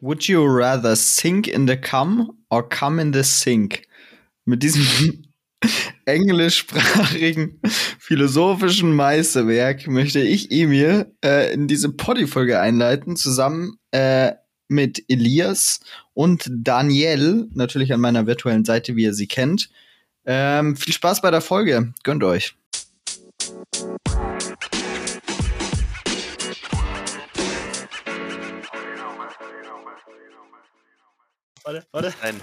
Would you rather sink in the cum or come in the sink? Mit diesem englischsprachigen philosophischen Meisterwerk möchte ich Emil äh, in diese Poddy-Folge einleiten, zusammen äh, mit Elias und Daniel, natürlich an meiner virtuellen Seite, wie ihr sie kennt. Ähm, viel Spaß bei der Folge. Gönnt euch. Warte, warte. Nein.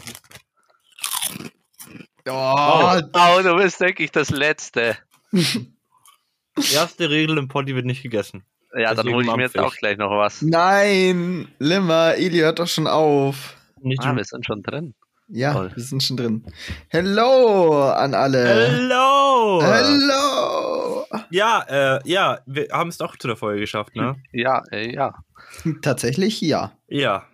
Oh, Oh, oh, du bist wirklich das Letzte. Erste Regel im Poddy wird nicht gegessen. Ja, dann Deswegen hole ich mir jetzt auch gleich noch was. Nein, Limmer, Eli, hört doch schon auf. Nicht Ah, wir sind schon drin. Ja, Toll. wir sind schon drin. Hello an alle. Hello! Hello. Ja, äh, ja, wir haben es doch zu der Folge geschafft, ne? Ja, äh, ja. Tatsächlich ja. Ja.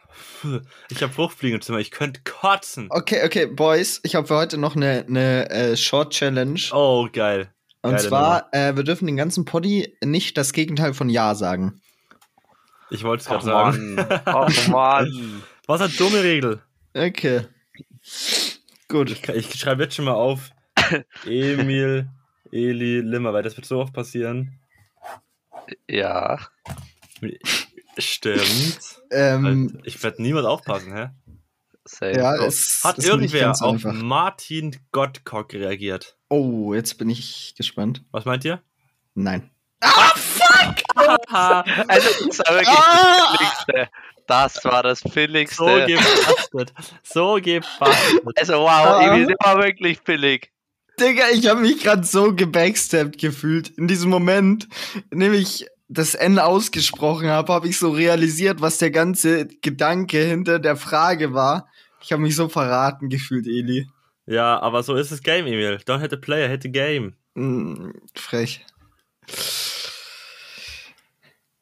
Ich habe Fruchtfliegen im Zimmer, ich könnte kotzen. Okay, okay, Boys, ich habe für heute noch eine, eine äh, Short Challenge. Oh, geil. Und geile zwar, äh, wir dürfen den ganzen Poddy nicht das Gegenteil von Ja sagen. Ich wollte es gerade sagen. Oh Mann. Was eine dumme Regel. Okay. Gut. Ich, ich schreibe jetzt schon mal auf. Emil, Eli, Limmer, weil das wird so oft passieren. Ja. Stimmt. Ähm, ich werde niemand aufpassen, hä? Safe. ja, So. es Hat irgendwer auf einfach. Martin Gottkock reagiert? Oh, jetzt bin ich gespannt. Was meint ihr? Nein. Also, das war wirklich Ah! das Billigste. Das war das So Billigste. gebastelt. So gebastelt. Also, wow, Ah. Evi, der war wirklich billig. Digga, ich habe mich gerade so gebackstabbt gefühlt. In diesem Moment, nämlich das N ausgesprochen habe, habe ich so realisiert, was der ganze Gedanke hinter der Frage war. Ich habe mich so verraten gefühlt, Eli. Ja, aber so ist das Game, Emil. Don't hit the player, hit the game. Mm, frech.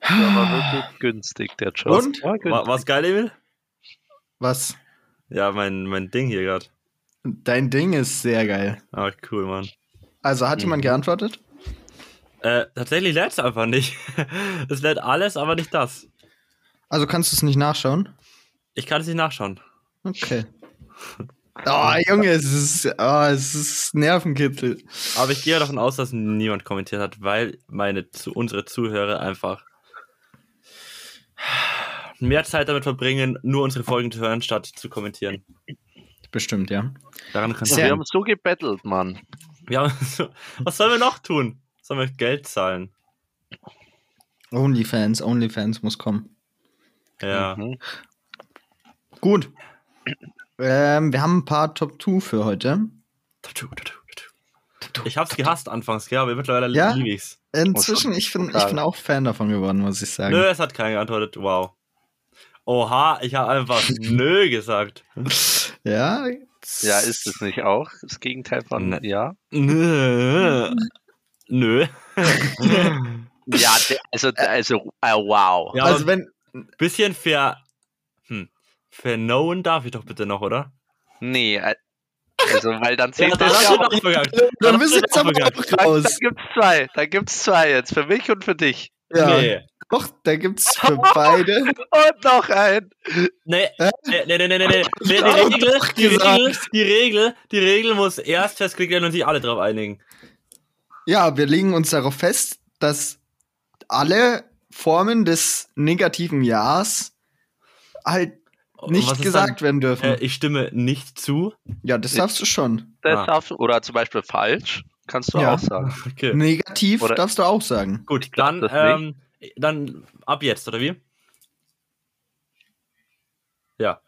Der war wirklich günstig, der Job. Und? War günstig. War, war's geil, Emil? Was? Ja, mein, mein Ding hier gerade. Dein Ding ist sehr geil. Ah, cool, Mann. Also hat jemand Mhm. geantwortet? Äh, tatsächlich lädt's einfach nicht. Es lädt alles, aber nicht das. Also kannst du es nicht nachschauen? Ich kann es nicht nachschauen. Okay. Oh, Junge, es ist, oh, es ist Nervenkitzel. Aber ich gehe davon aus, dass niemand kommentiert hat, weil meine zu, unsere Zuhörer einfach mehr Zeit damit verbringen, nur unsere Folgen zu hören, statt zu kommentieren. Bestimmt, ja. Daran kannst Wir haben so gebettelt, Mann. wir haben so, Was sollen wir noch tun? Sollen wir Geld zahlen? Onlyfans, Onlyfans muss kommen. Ja. Mhm. Gut. Ähm, wir haben ein paar Top 2 für heute. Tattoo, Tattoo, Tattoo. Ich hab's gehasst anfangs, gell, aber mittlerweile Ja? liebe ich's. Inzwischen, ich bin, ich bin auch Fan davon geworden, muss ich sagen. Nö, es hat keiner geantwortet. Wow. Oha, ich habe einfach nö gesagt. Ja, Ja, ist es nicht auch? Das Gegenteil von Ne. ja? Nö. Nö. Ja, der, also, also, äh, wow. Ja, also wenn, bisschen ver. Hm. Verknowen darf ich doch bitte noch, oder? Nee, äh, also, weil dann Ja, zählt dann das ja auch. dann jetzt doch aber auch raus. gibt's zwei. Dann gibt's zwei jetzt. Für mich und für dich. Ja, Nee. doch, da gibt's für beide. Und noch ein. Nee, nee, nee, nee, nee, nee, nee. Die. Regel, die Regel, die Regel muss erst festgelegt werden und sich alle drauf einigen. Ja, wir legen uns darauf fest, dass alle Formen des negativen Ja's halt Und nicht gesagt werden dürfen. Dann, äh, ich stimme nicht zu. ja, das darfst du schon. Das Ah. darfst du, oder zum Beispiel falsch. Kannst du Ja. auch sagen. Okay. Negativ Oder- darfst du auch sagen. Gut, dann, ähm, dann ab jetzt, oder wie? Ja,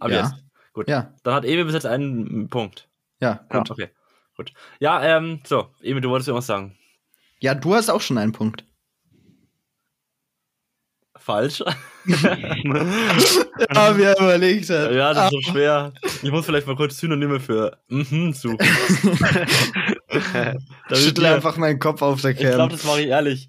ab Ja. jetzt. Gut. Ja, Dann hat Emil bis jetzt einen Punkt. ja, Ja. gut. Okay, gut. Ja, ähm, so, Emil, du wolltest irgendwas sagen. Ja, du hast auch schon einen Punkt. Falsch. Ja, wie er überlegt hat. ja, das ist so schwer. Ich muss vielleicht mal kurz Synonyme für mhm suchen. Wir- einfach meinen Kopf auf der Ich glaube, das mache ich ehrlich.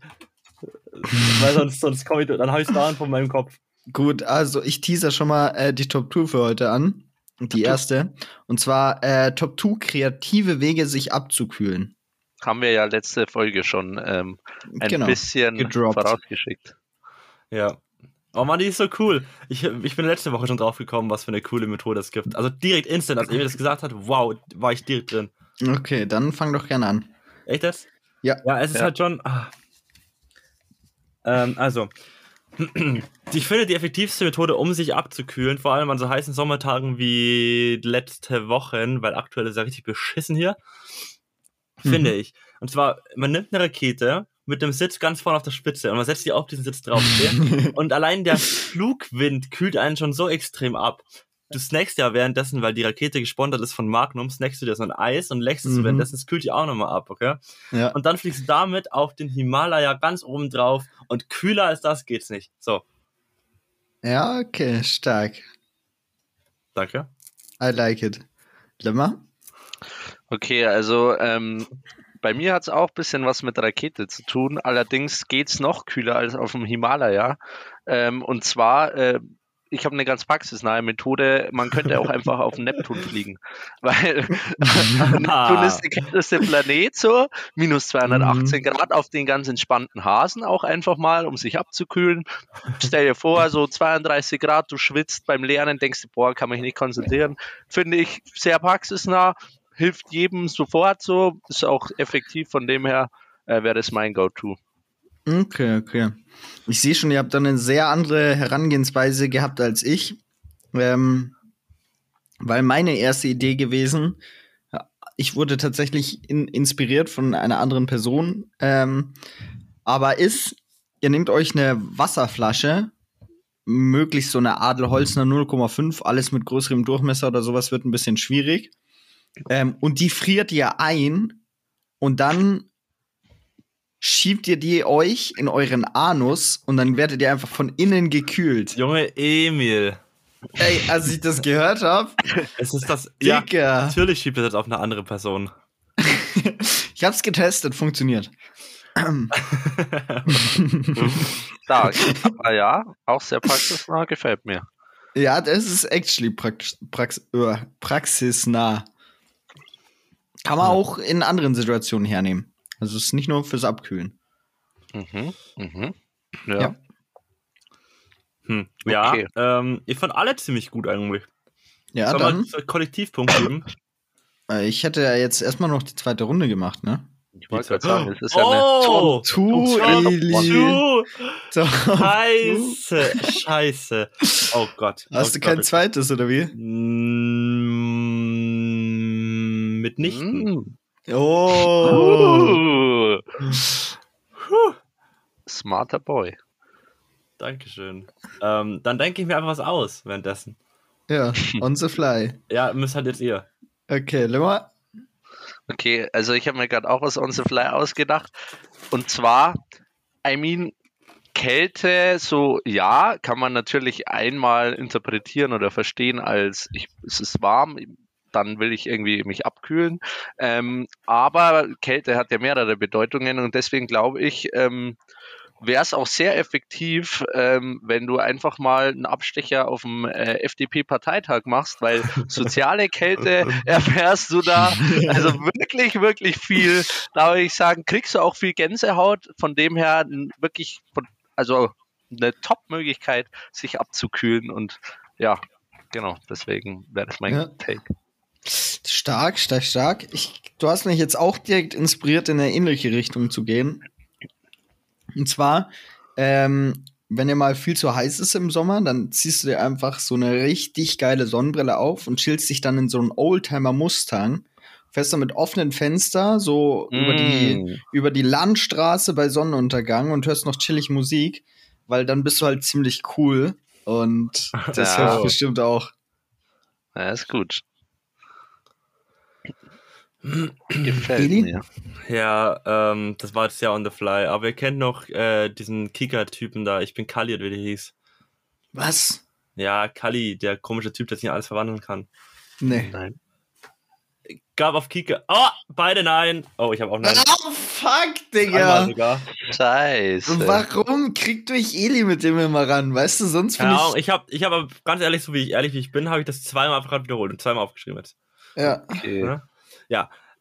Weil sonst, sonst komme ich, dann habe ich es daran von meinem Kopf. Gut, also ich teaser schon mal äh, die Top 2 für heute an. Die erste. Und zwar äh, Top 2 kreative Wege, sich abzukühlen. Haben wir ja letzte Folge schon ähm, ein Genau. bisschen gedroppt. vorausgeschickt. Ja. Oh Mann, die ist so cool. Ich, ich bin letzte Woche schon drauf gekommen, was für eine coole Methode es gibt. Also direkt instant, als Emil das gesagt hat, wow, war ich direkt drin. Okay, dann fang doch gerne an. Echt jetzt? Ja. Ja, es ist Ja. halt schon. Ah. Ähm, also. Ich finde die effektivste Methode, um sich abzukühlen, vor allem an so heißen Sommertagen wie letzte Wochen, weil aktuell ist ja richtig beschissen hier, finde ich. Und zwar, man nimmt eine Rakete mit dem Sitz ganz vorne auf der Spitze und man setzt die auf diesen Sitz drauf. und allein der Flugwind kühlt einen schon so extrem ab. Du snackst ja währenddessen, weil die Rakete gesponsert ist von Magnum, snackst du dir so ein Eis und leckst es Mhm. währenddessen, es kühlt dich auch nochmal ab, okay? ja. Und dann fliegst du damit auf den Himalaya ganz oben drauf und kühler als das geht's nicht. So, ja, okay, stark. danke. I like it. Lemmer? Okay, also ähm, bei mir hat es auch ein bisschen was mit Rakete zu tun. Allerdings geht es noch kühler als auf dem Himalaya. Ähm, und zwar, äh, ich habe eine ganz praxisnahe Methode. Man könnte auch einfach auf den Neptun fliegen. Weil Neptun ist der kälteste Planet so. Minus 218 Grad auf den ganz entspannten Hasen auch einfach mal, um sich abzukühlen. Stell dir vor, so 32 Grad, du schwitzt beim Lernen, denkst du, boah, kann mich nicht konzentrieren. Finde ich sehr praxisnah hilft jedem sofort so, ist auch effektiv, von dem her äh, wäre das mein Go-To. Okay, okay. Ich sehe schon, ihr habt dann eine sehr andere Herangehensweise gehabt als ich. Ähm, weil meine erste Idee gewesen, ich wurde tatsächlich in, inspiriert von einer anderen Person, ähm, aber ist, ihr nehmt euch eine Wasserflasche, möglichst so eine Adelholzner 0,5, alles mit größerem Durchmesser oder sowas wird ein bisschen schwierig. Ähm, und die friert ihr ein und dann schiebt ihr die euch in euren Anus und dann werdet ihr einfach von innen gekühlt. Junge Emil. Ey, als ich das gehört habe, Es ist das. Ja, Digga. natürlich schiebt es jetzt auf eine andere Person. Ich hab's getestet, funktioniert. Stark. Aber ja, auch sehr praxisnah, gefällt mir. Ja, das ist actually prax prax äh, praxisnah. Kann man Ja. auch in anderen Situationen hernehmen. Also es ist nicht nur fürs Abkühlen. Mhm, mhm. Ja. Ja. Hm. Ja, Okay. ähm, ich fand alle ziemlich gut eigentlich. Ja, Sollen dann. Kollektivpunkt geben? Äh, ich hätte ja jetzt erstmal noch die zweite Runde gemacht, ne? Ich wollte gerade sagen, es ist ja Oh! Tu, Top Eli. two. Top two. Scheiße, scheiße. Oh Gott. Hast oh du kein Gott. zweites, oder wie? Mm, eine. Mitnichten. Oh. Uh. Smarter Boy. Dankeschön. Ähm, dann denke ich mir einfach was aus währenddessen. Ja, on the fly. Ja, müsst halt jetzt ihr. Okay, Lemmer. Okay, also ich habe mir gerade auch was on the fly ausgedacht. Und zwar, I mean, Kälte, so ja, kann man natürlich einmal interpretieren oder verstehen als ich, es ist warm, dann will ich irgendwie mich abkühlen. Ähm, aber Kälte hat ja mehrere Bedeutungen und deswegen glaube ich, ähm, wäre es auch sehr effektiv, ähm, wenn du einfach mal einen Abstecher auf dem äh, FDP-Parteitag machst, weil soziale Kälte erfährst du da also wirklich, wirklich viel. Da würde ich sagen, kriegst du auch viel Gänsehaut. Von dem her wirklich, also eine Top-Möglichkeit, sich abzukühlen. Und ja, genau, deswegen wäre das mein Ja. Take. Stark, stark, stark. Ich, du hast mich jetzt auch direkt inspiriert, in eine ähnliche Richtung zu gehen. Und zwar, ähm, wenn dir mal viel zu heiß ist im Sommer, dann ziehst du dir einfach so eine richtig geile Sonnenbrille auf und chillst dich dann in so einen Oldtimer Mustang. Fährst dann mit offenen Fenster so über die Mm. über die Landstraße bei Sonnenuntergang und hörst noch chillig Musik, weil dann bist du halt ziemlich cool und das Ja. hilft bestimmt auch. Ja, ist gut. Gefällt mir. Ja, ähm, das war jetzt sehr on the fly. Aber ihr kennt noch äh, diesen Kicker-Typen da. Ich bin Kali, oder wie der hieß. Was? Ja, Kali, der komische Typ, der sich in alles verwandeln kann. Nee. Nein. Gab auf Kicker. Oh, beide nein. Oh, ich habe auch nein. Oh, fuck, Digga. sogar. Scheiße. Warum kriegt euch Eli mit dem immer ran? Weißt du, sonst finde ich. Ich habe, ich hab, aber ganz ehrlich, so wie ich ehrlich wie ich bin, habe ich das zweimal einfach gerade wiederholt und zweimal aufgeschrieben jetzt. Ja. Okay. Ja.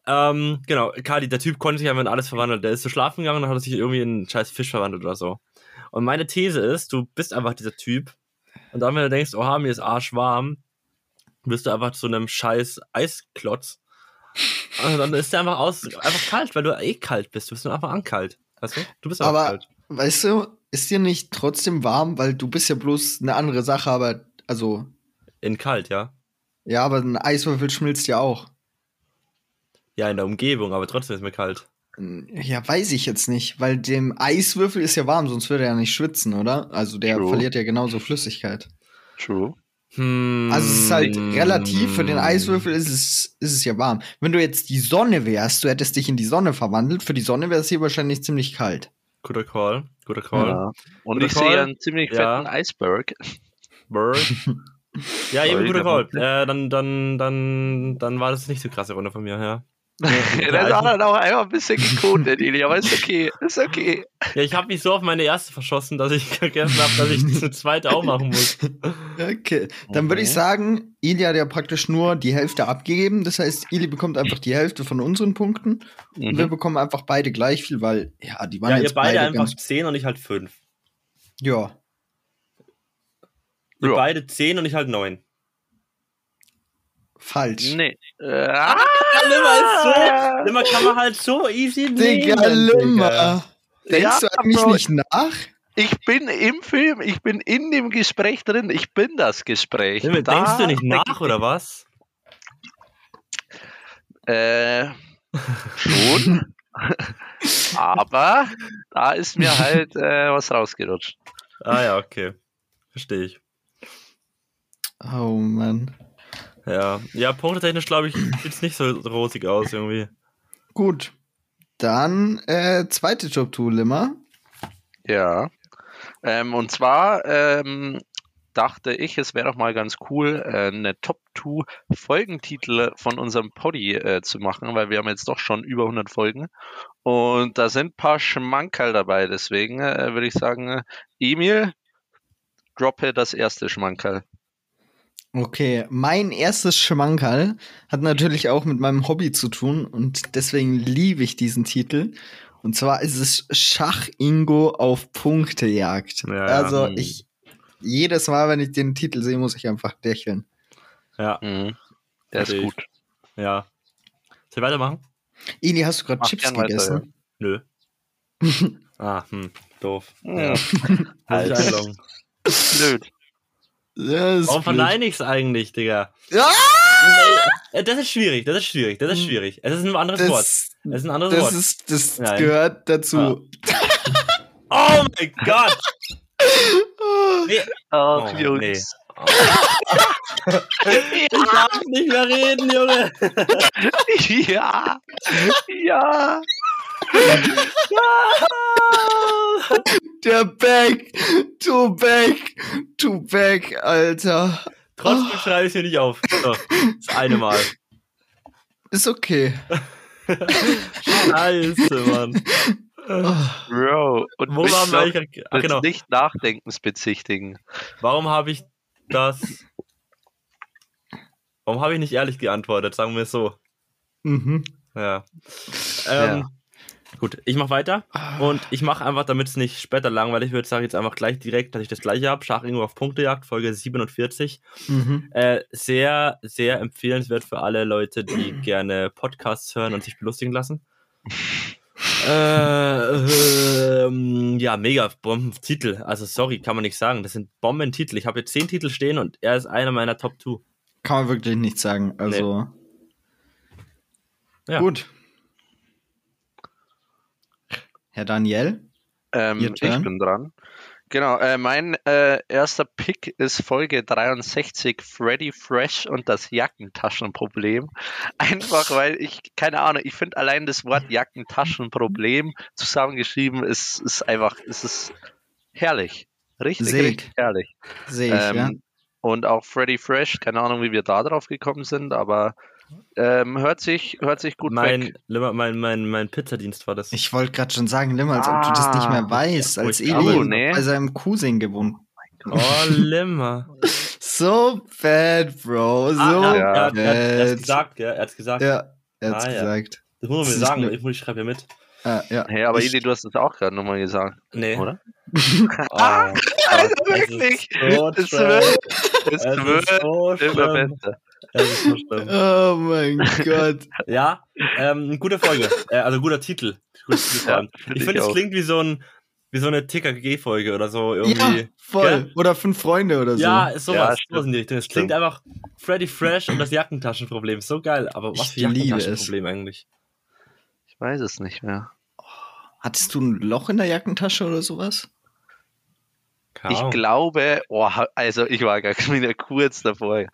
Ähm, genau, Kali, der Typ konnte sich einfach in alles verwandeln. Der ist so schlafen gegangen und hat sich irgendwie in einen scheiß Fisch verwandelt oder so. Und meine These ist, du bist einfach dieser Typ. Und dann, wenn du denkst, oha, mir ist arschwarm, wirst du einfach zu einem scheiß Eisklotz. Und dann ist der einfach aus, einfach kalt, weil du eh kalt bist. Du bist nur einfach ankalt. Weißt du? Du bist einfach Aber, kalt. weißt du, ist dir nicht trotzdem warm, weil du bist ja bloß eine andere Sache, aber, also, In kalt, ja. ja, aber ein Eiswürfel schmilzt ja auch. Ja, in der Umgebung, aber trotzdem ist mir kalt. Ja, weiß ich jetzt nicht, weil dem Eiswürfel ist ja warm, sonst würde er ja nicht schwitzen, oder? Also der True. verliert ja genauso Flüssigkeit. True. Hm, Also es ist halt relativ, für den Eiswürfel ist es, ist es ja warm. Wenn du jetzt die Sonne wärst, du hättest dich in die Sonne verwandelt, für die Sonne wäre es hier wahrscheinlich ziemlich kalt. Guter Call, guter Call. Ja. Und Guter ich Call. sehe einen ziemlich Ja. fetten Eisberg. Bird. ja, eben guter Call. Äh, dann, dann, dann, dann war das nicht so krasse Runde von mir, ja. das hat dann auch einfach ein bisschen gekotet, Eli, aber ist okay. Ist okay. Ja, ich habe mich so auf meine erste verschossen, dass ich vergessen habe, dass ich diese zweite auch machen muss. Okay, dann würde ich Mhm. sagen, Ili hat ja praktisch nur die Hälfte abgegeben. Das heißt, Ili bekommt einfach die Hälfte von unseren Punkten und wir Mhm. bekommen einfach beide gleich viel, weil ja, die waren Ja, ihr jetzt beide, beide, einfach ganz. 10 und ich halt 5. Ja, Ihr Ja. beide 10 und ich halt 9. falsch. Nee. Äh, ah, Limmer ist so, Limmer kann man halt so easy Digga, nehmen, Limmer. Denkst Ja, du eigentlich Bro. nicht nach? ich bin im Film, ich bin in dem Gespräch drin, ich bin das Gespräch. Limmer, Da denkst du nicht denk nach, oder was? Äh, schon. Aber da ist mir halt äh, was rausgerutscht. Ah ja, okay. Verstehe ich. Oh Mann. Ja, ja punktetechnisch glaube ich, sieht es nicht so rosig aus irgendwie. Gut. Dann äh, zweite Job-Tool, Limmer. Ja. Ähm, und zwar ähm, dachte ich, es wäre doch mal ganz cool, äh, eine Top-2-Folgentitel von unserem Poddy äh, zu machen, weil wir haben jetzt doch schon über 100 Folgen. Und da sind ein paar Schmankerl dabei. Deswegen äh, würde ich sagen, äh, Emil, droppe das erste Schmankerl. Okay, mein erstes Schmankerl hat natürlich auch mit meinem Hobby zu tun und deswegen liebe ich diesen Titel. Und zwar ist es Schach-Ingo auf Punktejagd. Ja, also hm. ich, jedes Mal, wenn ich den Titel sehe, muss ich einfach lächeln. Ja, Mhm. Der ist gut. ja. Soll ich weitermachen? Ili, hast du gerade Chips gern weiter, gegessen? Nö. ah, hm, doof. Ja. Blöd. Ja, ist Warum blöd. verneine ich es eigentlich, Digga? Ja! Äh, Das ist schwierig, das ist schwierig, das ist schwierig. Es ist ein anderes Wort. Das, Es ist ein anderes das, Wort. ist, das Nein. gehört dazu. oh mein Gott! Nee. Ach, Oh, Jungs. Ich darf nicht mehr reden, Junge. Ja. Ja. Der Back, to back, to back, Alter. Trotzdem schreibe ich hier nicht auf. So, das eine Mal. Ist okay. Scheiße, Mann. Bro. Und Wo wir noch eigentlich? Ach, genau. Nicht-Nachdenkens bezichtigen. Warum habe ich das. Warum habe ich nicht ehrlich geantwortet? Sagen wir es so. Mhm. Ja. Ähm, Ja. Gut, ich mache weiter. Und ich mache einfach, damit es nicht später langweilig wird, sage ich jetzt einfach gleich direkt, dass ich das gleiche habe. Schach irgendwo auf Punktejagd, Folge 47. Mhm. Äh, sehr, sehr empfehlenswert für alle Leute, die gerne Podcasts hören und sich belustigen lassen. äh, ähm, ja, mega Bombentitel. Also sorry, kann man nicht sagen. Das sind Bombentitel. Ich habe jetzt zehn Titel stehen und er ist einer meiner Top 2. Kann man wirklich nicht sagen. Also. Ja. Gut. Herr Daniel? Ähm, ich bin dran. Genau, äh, mein äh, erster Pick ist Folge 63, Freddy Fresh und das Jackentaschenproblem. Einfach weil ich, keine Ahnung, ich finde allein das Wort Jackentaschenproblem zusammengeschrieben ist, ist einfach, ist es herrlich. Richtig, Seh ich. richtig herrlich. Sehe ich, Ähm, ja. Und auch Freddy Fresh, keine Ahnung, wie wir da drauf gekommen sind, aber ähm, hört sich, hört sich gut Mein, weg. Limmer- mein, mein, mein Pizzadienst war das. Ich wollte gerade schon sagen, Limmer, als ob du das nicht mehr Ah, weißt, ja, als Eli Oh, nee. bei seinem Cousin gewohnt. Oh, Limmer. So bad, Bro. So ah, ja. er, hat- er, hat- er hat's bad. gesagt, gell? Er hat's gesagt. Ja, er hat's Ah, ja. gesagt. Das muss man mir sagen, nur- ich, muss- ich schreibe ja mit. Äh, ja. Hey, aber Ich- Eli, du hast es auch gerade nochmal gesagt, Nee. oder? Ah, Also das wirklich? ist so Es wird, es Es ist wird so immer besser. Es. Oh mein Gott. Ja, ähm, gute Folge. Äh, also guter Titel. Guter Titel Ja, find ich finde, es klingt wie so ein wie so eine TKG-Folge oder so irgendwie. Ja, voll. Oder fünf Freunde oder so. Ja, ist Ja, sowas, stimmt. sowas in die Richtung. Es klingt einfach Freddy Fresh und das Jackentaschenproblem. So geil. Aber was für Ich liebe Jackentaschenproblem eigentlich? Ich weiß es nicht mehr. Hattest du ein Loch in der Jackentasche oder sowas? Keine Ich glaube, oh, also ich war gar wieder kurz davor. Äh,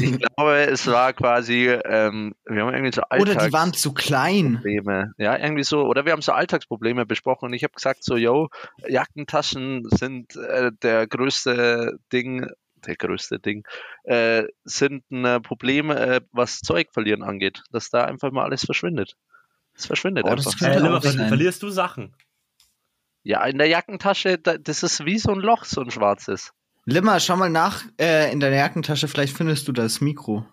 ich glaube, es war quasi, ähm, wir haben irgendwie so Oder die waren zu klein. Alltagsprobleme. Ja, irgendwie so. Oder wir haben so Alltagsprobleme besprochen und ich habe gesagt so, yo, Jackentaschen sind äh, der größte Ding, der größte Ding, äh, sind ein äh, Problem, äh, was Zeug verlieren angeht, dass da einfach mal alles verschwindet. Es verschwindet Oh, einfach. Äh, verlierst du Sachen? Ja, in der Jackentasche, da, das ist wie so ein Loch, so ein schwarzes. Limmer, schau mal nach äh, in deiner Jackentasche, vielleicht findest du das Mikro.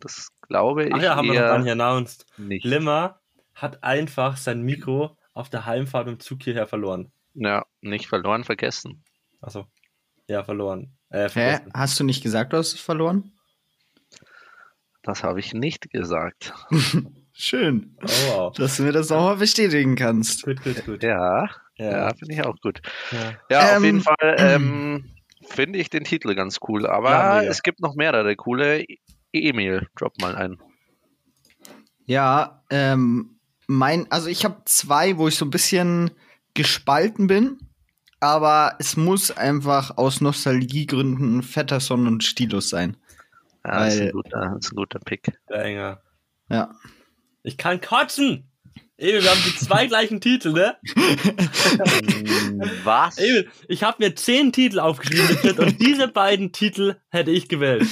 Das glaube ich Ach ja, haben wir noch gar nicht announced. nicht. Limmer hat einfach sein Mikro auf der Heimfahrt im Zug hierher verloren. Ja, nicht verloren, vergessen. Achso. Ja, verloren. Äh, Hä? Hast du nicht gesagt, du hast es verloren? Das habe ich nicht gesagt. Schön, Oh, wow. dass du mir das nochmal bestätigen kannst. Gut, gut, gut. Ja, ja, Ja. finde ich auch gut. ja. Ja, auf Ähm, jeden Fall ähm, finde ich den Titel ganz cool. Aber Ja, es gibt noch mehrere coole. E- Emil, drop mal ein. Ja, ähm, mein, also ich habe zwei, wo ich so ein bisschen gespalten bin, aber es muss einfach aus Nostalgiegründen Fetterson und Stilus sein. Ja, das ist, ein guter, das ist ein guter Pick. Der Enger. Ja. Ich kann kotzen! Emil, wir haben die zwei gleichen Titel, ne? Was? Emil, ich habe mir zehn Titel aufgeschrieben und diese beiden Titel hätte ich gewählt.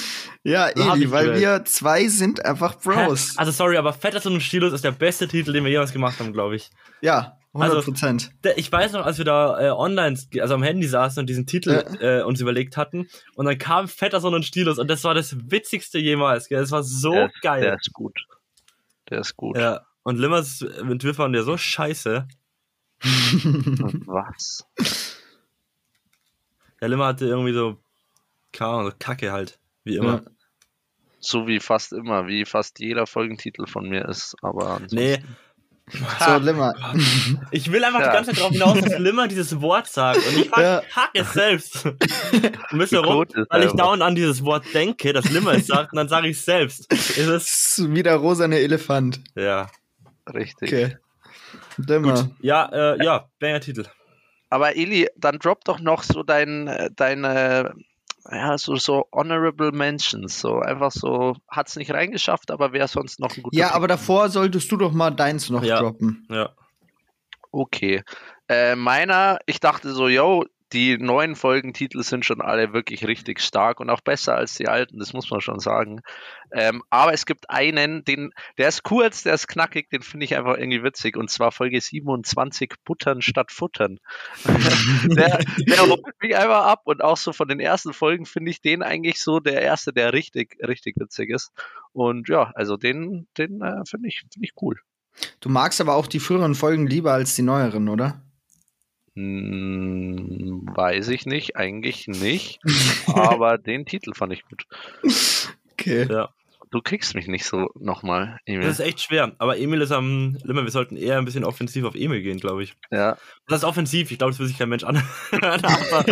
Ja, So Eli, weil gewählt. wir zwei sind einfach Bros. Hä? Also sorry, aber Fetterson und Stilus ist der beste Titel, den wir jemals gemacht haben, glaube ich. ja, 100 Also- Prozent. Der- Ich weiß noch, als wir da äh, online, also am Handy saßen und diesen Titel äh, uns überlegt hatten und dann kam Fetterson und Stilus und das war das witzigste jemals. Gell? Das war so der, geil. Der ist gut. Der ist gut. Ja. Und Limmers Entwürfe waren ja so scheiße. Was? Der Limmer hatte irgendwie so, keine Ahnung, so Kacke halt. Wie immer. Ja. So wie fast immer, wie fast jeder Folgentitel von mir ist. Aber ansonsten- Nee, So, Limmer. ich will einfach Ja. die ganze Zeit darauf hinaus, dass Limmer dieses Wort sagt. Und ich hack, Ja. hack es selbst. Warum? Quote ist Weil ich dauernd an dieses Wort denke, dass Limmer es sagt, und dann sage ich es selbst. Ist es? Ist wie der rosane Elefant. Ja. Richtig. Okay. Limmer. Ja, äh, ja, Banger Titel. Aber Eli, dann drop doch noch so dein, äh, deine, ja, so, so honorable Mentions. So einfach so, hat's nicht reingeschafft, aber wäre sonst noch ein guter Ja, Pick. aber davor solltest du doch mal deins noch Ja. droppen. Ja. Okay. Äh, meiner, ich dachte so, yo, die neuen Folgentitel sind schon alle wirklich richtig stark und auch besser als die alten, das muss man schon sagen. Ähm, aber es gibt einen, den, der ist kurz, der ist knackig, den finde ich einfach irgendwie witzig. Und zwar Folge 27, Buttern statt Futtern. der, der holt mich einfach ab und auch so von den ersten Folgen finde ich den eigentlich so der erste, der richtig, richtig witzig ist. Und ja, also den, den äh, finde ich, finde ich cool. Du magst aber auch die früheren Folgen lieber als die neueren, oder? Hm, weiß ich nicht, eigentlich nicht. aber den Titel fand ich gut. Okay. ja. Du kriegst mich nicht so nochmal, Das Emil. ist echt schwer. Aber Emil ist am Limmer, wir sollten eher ein bisschen offensiv auf Emil gehen, glaube ich. Ja, Das ist offensiv, ich glaube, das will sich kein Mensch anhören. aber,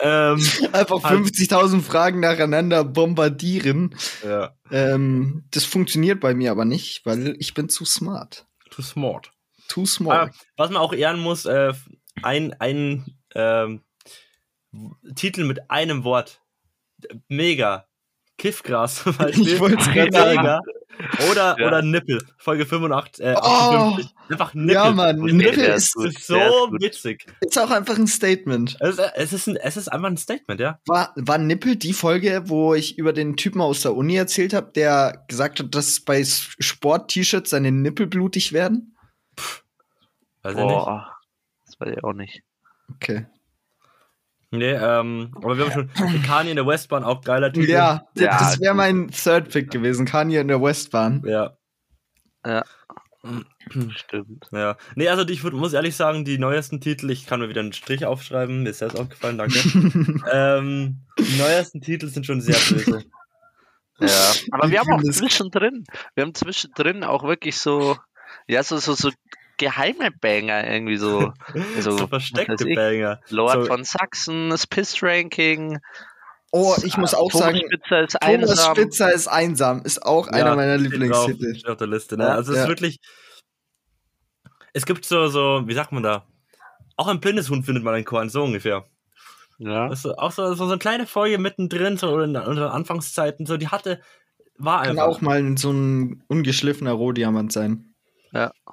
ähm, Einfach Halt. 50.000 Fragen nacheinander bombardieren. ja. Ähm, das funktioniert bei mir aber nicht, weil ich bin zu smart. Too smart. Too Ah, smart. was man auch ehren muss, äh, ein, ein ähm, Titel mit einem Wort. Mega. Kiffgras zum Beispiel. Ich grad sagen. Mega. Oder, Ja. oder Nippel. Folge 85, äh, Oh. 58. Einfach Nippel. Ja, Mann, Nippel Nippel ist- ist, gut, ist ist so gut. witzig. Ist auch einfach ein Statement. Es, ist- es, ist ein, es ist einfach ein Statement, ja. War, war Nippel die Folge, wo ich über den Typen aus der Uni erzählt habe, der gesagt hat, dass bei Sport-T-Shirts seine Nippel blutig werden? Weiß ich nicht. boah, das weiß ich auch nicht. Okay. Nee, ähm, aber wir haben schon Kanye in der Westbahn, auch geiler Titel. Ja, Ja, das wäre mein Third Pick gewesen. Kanye in der Westbahn. Ja. Stimmt. Ja. Nee, also ich würd, muss ehrlich sagen, die neuesten Titel, ich kann mir wieder einen Strich aufschreiben, mir ist selbst aufgefallen, danke. ähm, die neuesten Titel sind schon sehr böse. Ja. Aber wir haben auch zwischendrin, wir haben zwischendrin auch wirklich so, ja, so, so, so geheime Banger irgendwie so. so so versteckte ich, Banger. Lord So- von Sachsen, das Piss-Ranking. Oh, ich muss auch Thomas sagen, Spitzer ist Thomas einsam. Spitzer ist einsam, ist auch einer meiner Lieblingstitel. steht auf der Liste, ne? Ja. Also es Ja. ist wirklich. Es gibt so, so, wie sagt man da? Auch ein blindes Hund findet man einen Korn, so ungefähr. Ja. Das ist auch so, so eine kleine Folge mittendrin, so in unseren Anfangszeiten, so, die hatte, war Kann einfach. auch mal so ein ungeschliffener Rohdiamant sein.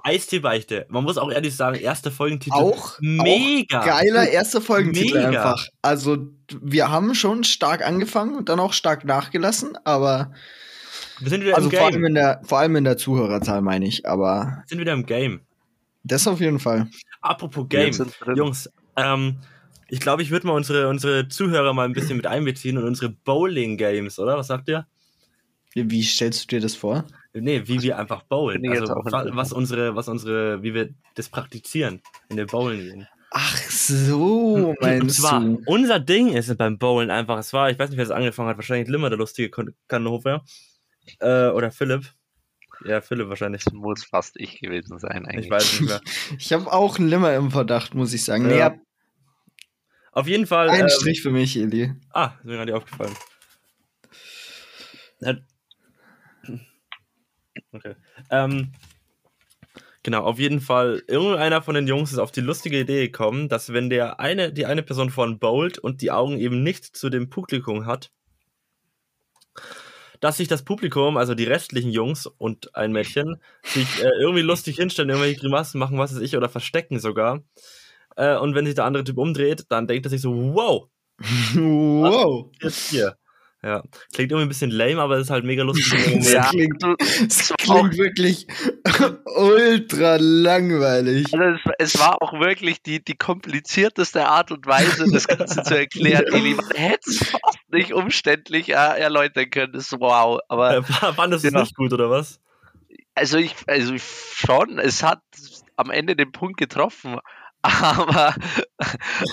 Eistee-Beichte. Man muss auch ehrlich sagen, erste Folgentitel. Auch mega. Auch geiler erster Folgentitel Mega. einfach. Also wir haben schon stark angefangen und dann auch stark nachgelassen, aber Wir sind wieder also im vor allem Game. in der vor allem in der Zuhörerzahl meine ich, aber Wir sind wieder im Game. das auf jeden Fall. Apropos Game. Jungs, ähm, ich glaube, ich würde mal unsere, unsere Zuhörer mal ein bisschen mit einbeziehen und unsere Bowling-Games, oder? Was sagt ihr? Wie stellst du dir das vor? Nee, wie wir einfach bowlen. Also, was unsere, was unsere, wie wir das praktizieren, wenn wir bowlen gehen. Ach so, Und meinst zwar, du? unser Ding ist beim Bowlen einfach, es war, ich weiß nicht, wer es angefangen hat, wahrscheinlich Limmer, der lustige Kannenhofer. Äh, oder Philipp. Ja, Philipp wahrscheinlich. Das muss fast ich gewesen sein eigentlich. Ich weiß nicht mehr. Ich habe auch einen Limmer im Verdacht, muss ich sagen. Ja. Nee, Auf jeden Fall. ein ähm, Strich für mich, Eli. Ah, ist mir gerade aufgefallen. Okay. Ähm, genau, auf jeden Fall, irgendeiner von den Jungs ist auf die lustige Idee gekommen, dass wenn der eine, die eine Person von bowlt und die Augen eben nicht zu dem Publikum hat, dass sich das Publikum, also die restlichen Jungs und ein Mädchen, sich äh, irgendwie lustig hinstellen, irgendwelche Grimassen machen, was weiß ich, oder verstecken sogar. Äh, und wenn sich der andere Typ umdreht, dann denkt er sich so, wow, Wow. jetzt hier. Ja, klingt irgendwie ein bisschen lame, aber es ist halt mega lustig. Das Ja, klingt, das klingt wirklich ultra langweilig. Also es, es war auch wirklich die, die komplizierteste Art und Weise, das Ganze zu erklären. Eli, man hätte es fast nicht umständlich äh, erläutern können. Das ist wow. Aber Äh, fandest du es Ja. nicht gut, oder was? also ich, also ich schon, es hat am Ende den Punkt getroffen, aber,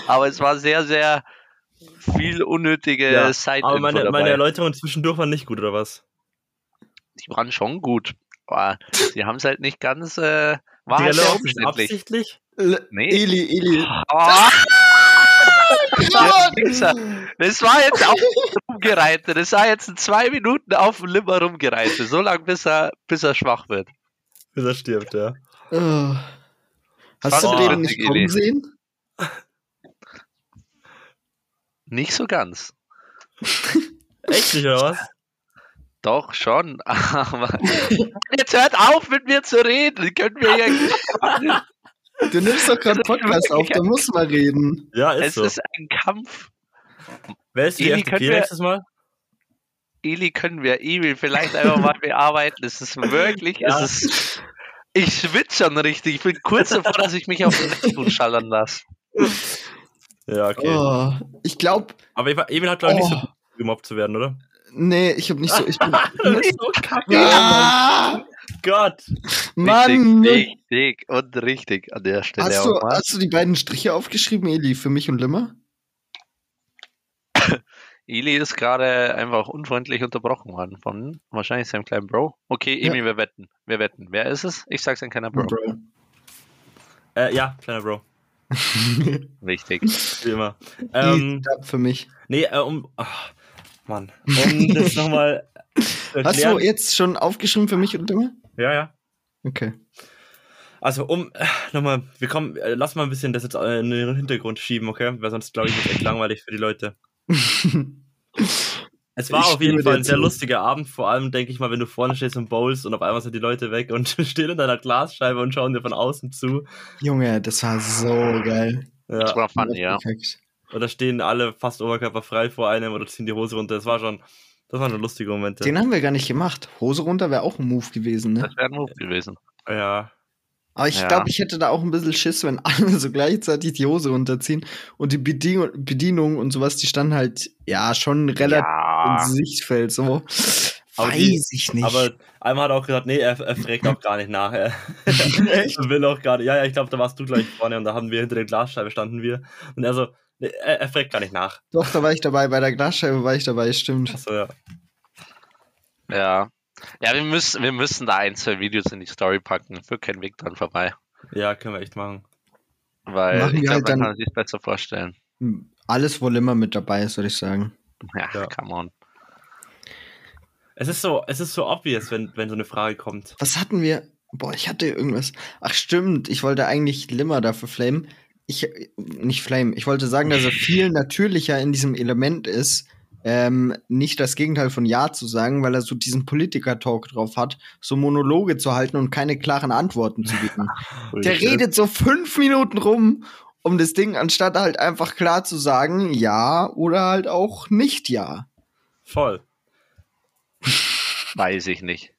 aber es war sehr, sehr viel unnötige Ja, Side Aber meine, dabei. meine Erläuterungen zwischendurch waren nicht gut, oder was? die waren schon gut. Aber sie haben es halt nicht ganz, äh, war Die halt absichtlich? L Nee. Eli, Eli. Ah! Wichser. Das war jetzt auch rumgereitet. Das war jetzt in zwei Minuten auf dem Limmer rumgereitet. So lange, bis er, bis er schwach wird. Bis er stirbt, ja. Oh. Hast du den nicht kommen sehen? Nicht so ganz. Echt nicht, oder was? Doch, schon. Aber jetzt hört auf, mit mir zu reden. Können wir hier. Du nimmst doch gerade Podcast auf, da muss man reden. Ja, ist Es so. ist ein Kampf. Wer ist die Eli, FDP können wir- nächstes Mal? Eli können wir, Emil, vielleicht einfach mal bearbeiten. Es ist wirklich, Ja. es ist. Ich schwitze schon richtig. Ich bin kurz davor, dass ich mich auf den Fuß schallern lasse. Ja, okay. Oh, ich glaube, Aber Eva- Emil hat, glaube ich, nicht oh, so gemobbt zu werden, oder? nee, ich habe nicht so. Ich bin, ist so kacke. ah, Gott. Mann! Richtig, richtig und richtig an der Stelle Hast du, auch hast du die beiden Striche aufgeschrieben, Eli, für mich und Limmer? Eli ist gerade einfach unfreundlich unterbrochen worden von wahrscheinlich seinem kleinen Bro. Okay, Ja. Emil, wir wetten. Wir wetten. Wer ist es? Ich sag's ein kleiner Bro. Bro. Äh, ja, kleiner Bro. Richtig. Wie immer. Ähm, für mich. nee, äh, um. Ach, Mann. Um das nochmal. Hast du jetzt schon aufgeschrieben für mich und Limmer? Ja, ja. Okay. Also, um äh, nochmal, wir kommen, äh, lass mal ein bisschen das jetzt äh, in den Hintergrund schieben, okay? Weil sonst, glaube ich, wird echt langweilig für die Leute. Es war Ich auf jeden Fall ein sehr lustiger Abend, vor allem denke ich mal, wenn du vorne stehst und bowlst und auf einmal sind die Leute weg und stehen in deiner Glasscheibe und schauen dir von außen zu. Junge, das war so geil. Das Ja. war funny, ja. Perfekt. Oder stehen alle fast oberkörperfrei vor einem oder ziehen die Hose runter. Das war schon, das waren schon lustige Momente. Den haben wir gar nicht gemacht. Hose runter wäre auch ein Move gewesen, ne? Das wäre ein Move gewesen. ja. Aber ich Ja. glaube, ich hätte da auch ein bisschen Schiss, wenn alle so gleichzeitig die Hose runterziehen. Und die Bedienung, Bedienung und sowas, die standen halt, ja, schon relativ Ja. ins Sichtfeld, so. Aber Weiß die- ich nicht. Aber einmal hat er auch gesagt, nee, er, er fragt auch gar nicht nach. Er, Echt? er will auch gar nicht. Ja, ja, ich glaube, da warst du gleich vorne und da haben wir hinter der Glasscheibe standen wir. Und er so, nee, er, er fragt gar nicht nach. Doch, da war ich dabei. Bei der Glasscheibe war ich dabei, stimmt. Achso, ja. Ja. Ja, wir müssen, wir müssen da ein, zwei Videos in die Story packen. Führt kein Weg dran vorbei. Ja, können wir echt machen. Weil Machen ich glaube, halt man dann- kann sich besser vorstellen. Alles, wo immer mit dabei ist, würde ich sagen. Ja, Ja. come on. Es ist so, es ist so obvious, wenn, wenn so eine Frage kommt. Was hatten wir? Boah, ich hatte irgendwas. Ach, stimmt. Ich wollte eigentlich Limmer dafür flamen. Ich, nicht flame. Ich wollte sagen, dass er viel natürlicher in diesem Element ist, ähm, nicht das Gegenteil von Ja zu sagen, weil er so diesen Politiker-Talk drauf hat, so Monologe zu halten und keine klaren Antworten zu geben. Der redet so fünf Minuten rum um das Ding, anstatt halt einfach klar zu sagen, ja oder halt auch nicht ja. Voll. Weiß ich nicht.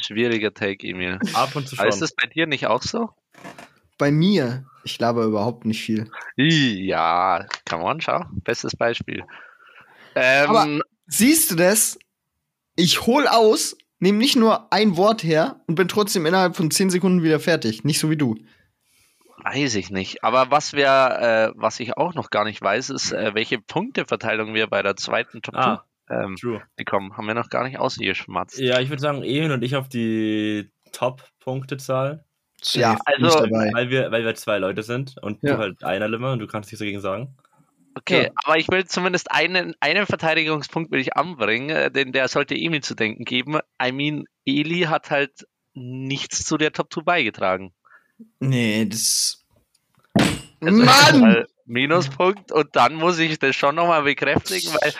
Schwieriger Take, Emil. Ab und zu Aber ist schon. das bei dir nicht auch so? Bei mir, ich glaube überhaupt nicht viel. Ja, come on, schau. Bestes Beispiel. Ähm, Aber- Siehst du das? Ich hol aus, nehme nicht nur ein Wort her und bin trotzdem innerhalb von zehn Sekunden wieder fertig. Nicht so wie du. Weiß ich nicht. Aber was wir, äh, was ich auch noch gar nicht weiß, ist, äh, welche Punkteverteilung wir bei der zweiten Top Ah. 2 ähm, bekommen. Haben wir noch gar nicht ausgeschmatzt. Ja, ich würde sagen, Emil und ich auf die Top-Punktezahl, Ja, also- weil wir, weil wir zwei Leute sind und Ja. du halt einer Limmer und du kannst nichts dagegen sagen. Okay, Ja. aber ich will zumindest einen, einen Verteidigungspunkt will ich anbringen, äh, denn der sollte Emil zu denken geben. I mean, Eli hat halt nichts zu der Top 2 beigetragen. Nee, das. Also Mann! mal Minuspunkt und dann muss ich das schon nochmal bekräftigen, weil